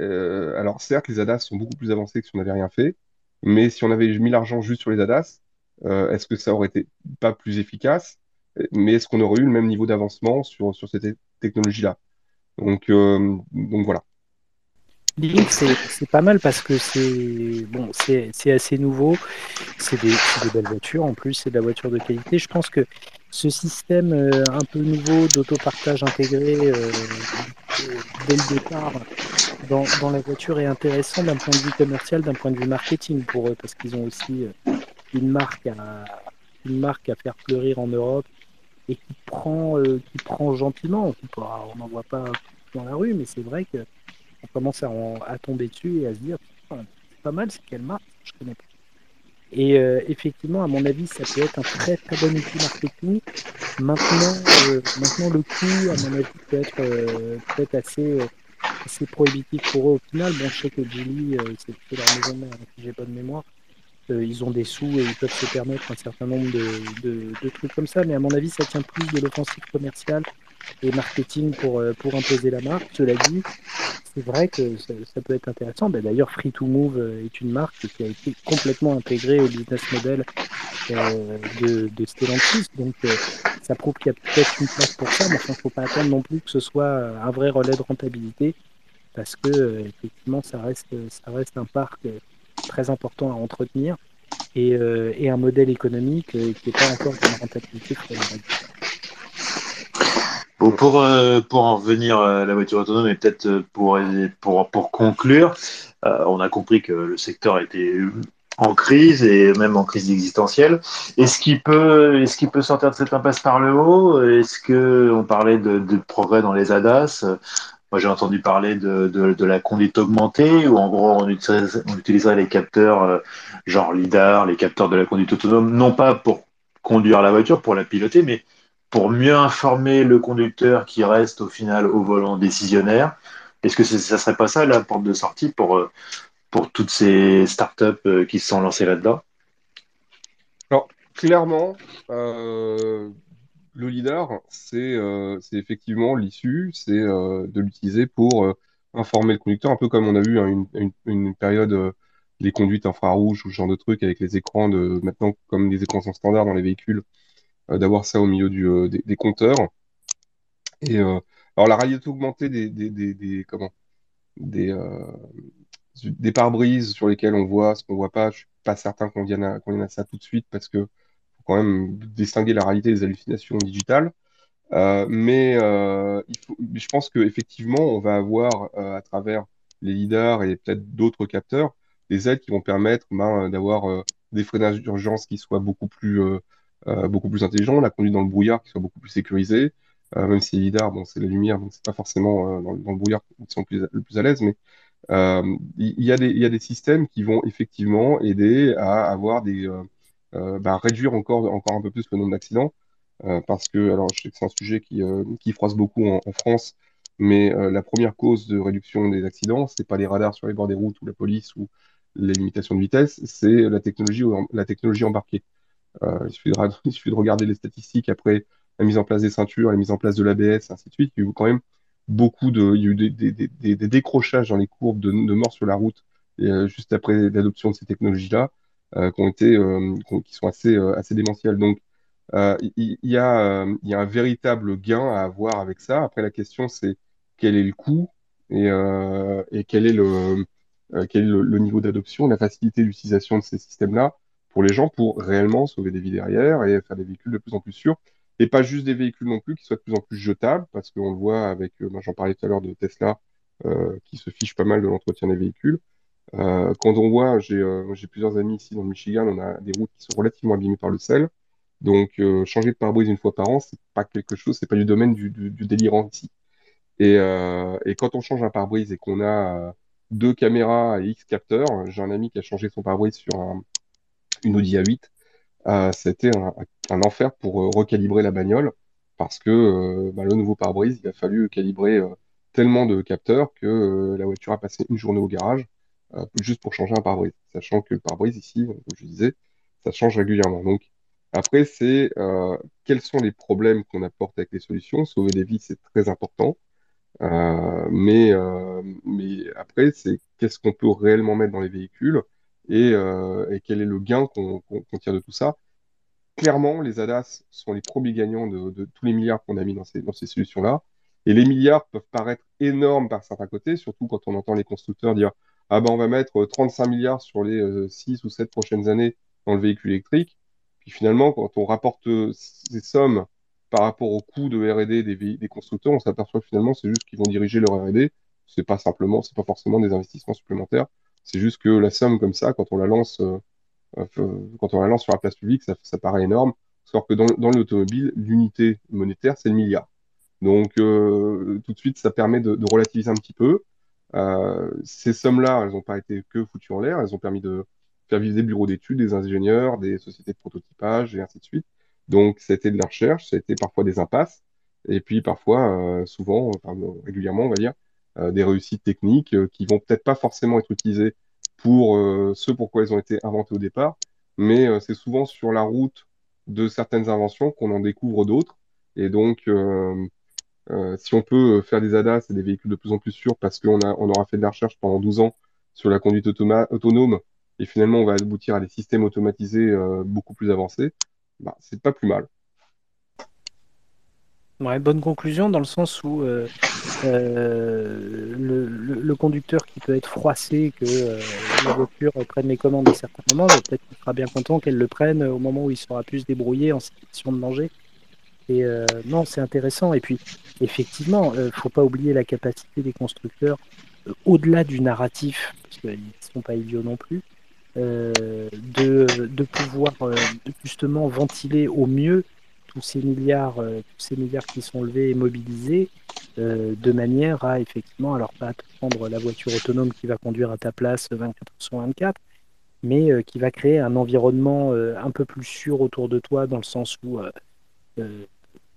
Euh, alors, certes, les ADAS sont beaucoup plus avancés que si on n'avait rien fait, mais si on avait mis l'argent juste sur les ADAS, est-ce que ça aurait été pas plus efficace? Mais est-ce qu'on aurait eu le même niveau d'avancement sur, sur cette technologie-là donc, euh, donc voilà. Link, c'est pas mal parce que c'est bon, assez nouveau, c'est des, belles voitures en plus, c'est de la voiture de qualité. Je pense que ce système euh, un peu nouveau d'autopartage intégré euh, dès le départ dans, dans, la voiture est intéressant d'un point de vue commercial, d'un point de vue marketing pour eux, parce qu'ils ont aussi une marque à une marque à faire fleurir en Europe et qui prend, euh, qui prend gentiment. On n'en voit pas dans la rue, mais c'est vrai qu'on commence à, tomber dessus et à se dire c'est pas mal, c'est quelle marque Je connais pas. Et euh, effectivement, à mon avis, ça peut être un très très bon outil marketing. Maintenant, euh, maintenant le coût, à mon avis, peut être, peut être assez, assez prohibitif pour eux au final. Bon, je sais que Julie, c'est leur maison mère, si j'ai bonne mémoire. Euh, ils ont des sous et ils peuvent se permettre un certain nombre de, trucs comme ça. Mais à mon avis, ça tient plus de l'offensive commerciale et marketing pour, euh, imposer la marque. Cela dit, c'est vrai que ça, peut être intéressant. Ben, d'ailleurs, Free to Move euh, est une marque qui a été complètement intégrée au business model de, Stellantis. Donc, ça prouve qu'il y a peut-être une place pour ça. Mais il ne faut pas attendre non plus que ce soit un vrai relais de rentabilité parce que, effectivement, ça reste un parc très important à entretenir et, euh, un modèle économique euh, qui n'est pas encore une rentabilité pour, euh, pour en revenir à la voiture autonome et peut-être pour, pour, pour conclure, on a compris que le secteur était en crise et même en crise existentielle. Est-ce qu'il peut, est-ce peut sortir de cette impasse par le haut? Est-ce que on parlait de, de, progrès dans les ADAS moi, j'ai entendu parler de, de, la conduite augmentée, où en gros, on, utiliserait les capteurs euh, genre LIDAR, les capteurs de la conduite autonome, non pas pour conduire la voiture, pour la piloter, mais pour mieux informer le conducteur qui reste au final au volant décisionnaire. Est-ce que ça serait pas ça la porte de sortie pour, euh, pour toutes ces startups euh, qui se sont lancées là-dedans? Alors, clairement, le LIDAR, euh, c'est effectivement l'issue, c'est euh, de l'utiliser pour euh, informer le conducteur, un peu comme on a eu hein, une, une, période les conduites infrarouges ou ce genre de trucs avec les écrans de maintenant comme les écrans sont standards dans les véhicules, d'avoir ça au milieu du, des, compteurs. Et Alors la réalité augmentée des, des, des, des comment des, euh, des pare-brises sur lesquels on voit ce qu'on voit pas. Je suis pas certain qu'on vienne à, qu'on vienne à ça tout de suite parce que quand même distinguer la réalité des hallucinations digitales. Euh, mais euh, faut, je pense qu'effectivement, on va avoir euh, à travers les lidars et peut-être d'autres capteurs des aides qui vont permettre ben, d'avoir des freinages d'urgence qui soient beaucoup plus, beaucoup plus intelligents, la conduite dans le brouillard qui soit beaucoup plus sécurisée, même si les lidars, bon, c'est la lumière, donc c'est pas forcément dans, le brouillard qu'ils sont plus, le plus à l'aise, mais il y, y a des systèmes qui vont effectivement aider à avoir des, bah, réduire encore, encore un peu plus le nombre d'accidents. parce que, alors, je sais que c'est un sujet qui, qui froisse beaucoup en, France, mais la première cause de réduction des accidents, c'est pas les radars sur les bords des routes ou la police ou les limitations de vitesse, c'est la technologie, la technologie embarquée. Euh, il, suffit de, regarder les statistiques après la mise en place des ceintures, la mise en place de l'ABS, ainsi de suite. Il y a eu quand même beaucoup de, il y a eu des, décrochages dans les courbes de, de morts sur la route euh, juste après l'adoption de ces technologies-là, euh, qui ont été, euh, qui sont assez, euh, assez démentielles. Donc, il y, il y a un véritable gain à avoir avec ça. Après, la question, c'est quel est le coût et, et quel est le, quel est le, niveau d'adoption, la facilité d'utilisation de ces systèmes-là pour les gens pour réellement sauver des vies derrière et faire des véhicules de plus en plus sûrs et pas juste des véhicules non plus qui soient de plus en plus jetables, parce qu'on le voit avec, euh, j'en parlais tout à l'heure de Tesla, euh, qui se fiche pas mal de l'entretien des véhicules. Euh, quand on voit, j'ai euh, plusieurs amis ici dans le Michigan, on a des routes qui sont relativement abîmées par le sel. Donc, euh, changer de pare-brise une fois par an, c'est pas quelque chose, c'est pas du domaine du, du, du délirant ici. Et, euh, et, quand on change un pare-brise et qu'on a deux caméras et X capteurs, j'ai un ami qui a changé son pare-brise sur un, une Audi A8 euh, c'était un, un, enfer pour euh, recalibrer la bagnole parce que euh, bah, le nouveau pare-brise, il a fallu calibrer tellement de capteurs que la voiture a passé une journée au garage juste pour changer un pare-brise, sachant que le pare-brise ici, comme je disais, ça change régulièrement. Donc après, c'est euh, quels sont les problèmes qu'on apporte avec les solutions? Sauver des vies, c'est très important. Euh, mais, euh, mais après, c'est qu'est-ce qu'on peut réellement mettre dans les véhicules? Et, quel est le gain qu'on qu qu tire de tout ça? Clairement, les ADAS sont les premiers gagnants de, de tous les milliards qu'on a mis dans ces, dans ces solutions-là. Et les milliards peuvent paraître énormes par certains côtés, surtout quand on entend les constructeurs dire Ah ben on va mettre 35 milliards sur les euh, 6 ou 7 prochaines années dans le véhicule électrique. Puis finalement, quand on rapporte ces sommes par rapport au coût de R&D des, constructeurs, on s'aperçoit que finalement c'est juste qu'ils vont diriger leur R&D. C'est pas simplement, c'est pas forcément des investissements supplémentaires. C'est juste que la somme comme ça, quand on la lance, euh, euh, quand on la lance sur la place publique, ça, paraît énorme. Sauf que dans, l'automobile, l'unité monétaire, c'est le milliard. Donc euh, tout de suite, ça permet de relativiser un petit peu. Euh, ces sommes-là, elles n'ont pas été que foutues en l'air, elles ont permis de faire vivre des bureaux d'études, des ingénieurs, des sociétés de prototypage et ainsi de suite. Donc ça a été de la recherche, ça a été parfois des impasses, et puis parfois, euh, souvent, enfin, régulièrement, on va dire, euh, des réussites techniques euh, qui vont peut-être pas forcément être utilisées pour euh, ce pourquoi elles ont été inventées au départ, mais c'est souvent sur la route de certaines inventions qu'on en découvre d'autres. Et donc, euh, euh, si on peut faire des ADAS et des véhicules de plus en plus sûrs parce qu'on on aura fait de la recherche pendant 12 ans sur la conduite autonome et finalement on va aboutir à des systèmes automatisés euh, beaucoup plus avancés, bah, c'est pas plus mal. Ouais, bonne conclusion dans le sens où euh, euh, le, conducteur qui peut être froissé que euh, la voiture prenne les commandes à certains moments, peut-être qu'il sera bien content qu'elle le prenne au moment où il sera plus débrouillé en situation de danger. Euh, non, c'est intéressant. Et puis, effectivement, il ne faut pas oublier la capacité des constructeurs, euh, au-delà du narratif, parce qu'ils ne sont pas idiots non plus, euh, de, pouvoir justement ventiler au mieux tous ces milliards, euh, tous ces milliards qui sont levés et mobilisés, euh, de manière à effectivement, alors pas te prendre la voiture autonome qui va conduire à ta place 24 sur 24, mais euh, qui va créer un environnement un peu plus sûr autour de toi, dans le sens où il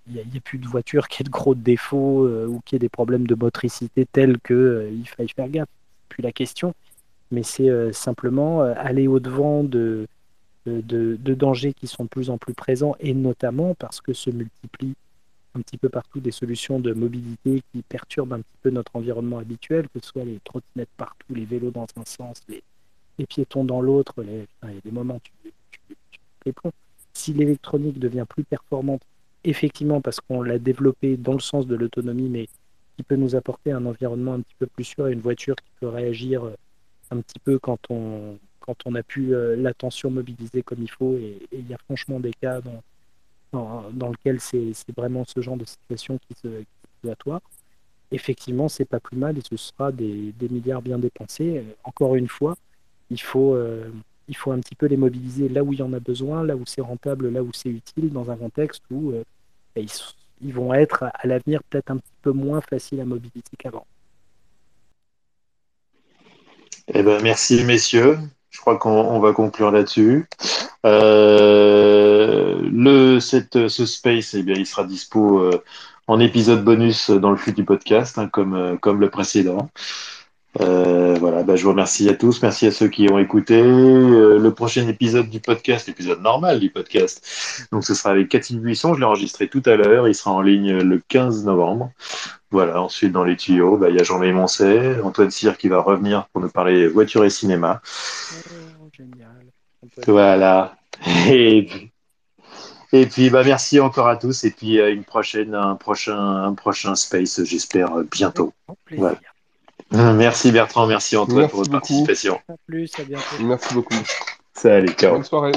n'y a, plus de voiture qui ait de gros défauts ou qui ait des problèmes de motricité tels qu'il faille faire gaffe. Puis la question, mais c'est simplement aller au-devant de dangers qui sont de plus en plus présents et notamment parce que se multiplient un petit peu partout des solutions de mobilité qui perturbent un petit peu notre environnement habituel, que ce soit les trottinettes partout, les vélos dans un sens, les, les piétons dans l'autre, il a des moments tu, tu, tu les plombs. Si l'électronique devient plus performante, effectivement parce qu'on l'a développée dans le sens de l'autonomie, mais qui peut nous apporter un environnement un petit peu plus sûr et une voiture qui peut réagir un petit peu quand on, quand on a pu l'attention mobiliser comme il faut. Et il y a franchement des cas dans, dans, dans lequel c'est vraiment ce genre de situation qui se, qui se Effectivement, c'est pas plus mal et ce sera des, des milliards bien dépensés. Encore une fois, il faut, il faut un petit peu les mobiliser là où il y en a besoin, là où c'est rentable, là où c'est utile, dans un contexte où euh, bah, ils, vont être à l'avenir peut-être un petit peu moins faciles à mobiliser qu'avant. Eh ben, merci messieurs. Je crois qu'on va conclure là-dessus. Euh, le, ce space, eh bien, il sera dispo euh, en épisode bonus dans le flux du podcast, hein, comme le précédent. Euh, voilà, bah, je vous remercie à tous, merci à ceux qui ont écouté. Euh, le prochain épisode du podcast, l'épisode normal du podcast, donc ce sera avec Cathy Buisson, je l'ai enregistré tout à l'heure, il sera en ligne le 15 novembre. Voilà, ensuite dans les tuyaux, bah, il y a Jean-Louis Moncet, Antoine Cyr qui va revenir pour nous parler voiture et cinéma. Oh, génial. Voilà. Et puis, et puis bah, merci encore à tous et puis à une prochaine, un prochain, un prochain space, j'espère bientôt. Voilà. Merci Bertrand, merci Antoine pour votre participation. À plus, à bientôt. Merci beaucoup. Salut, ciao. Bonne soirée.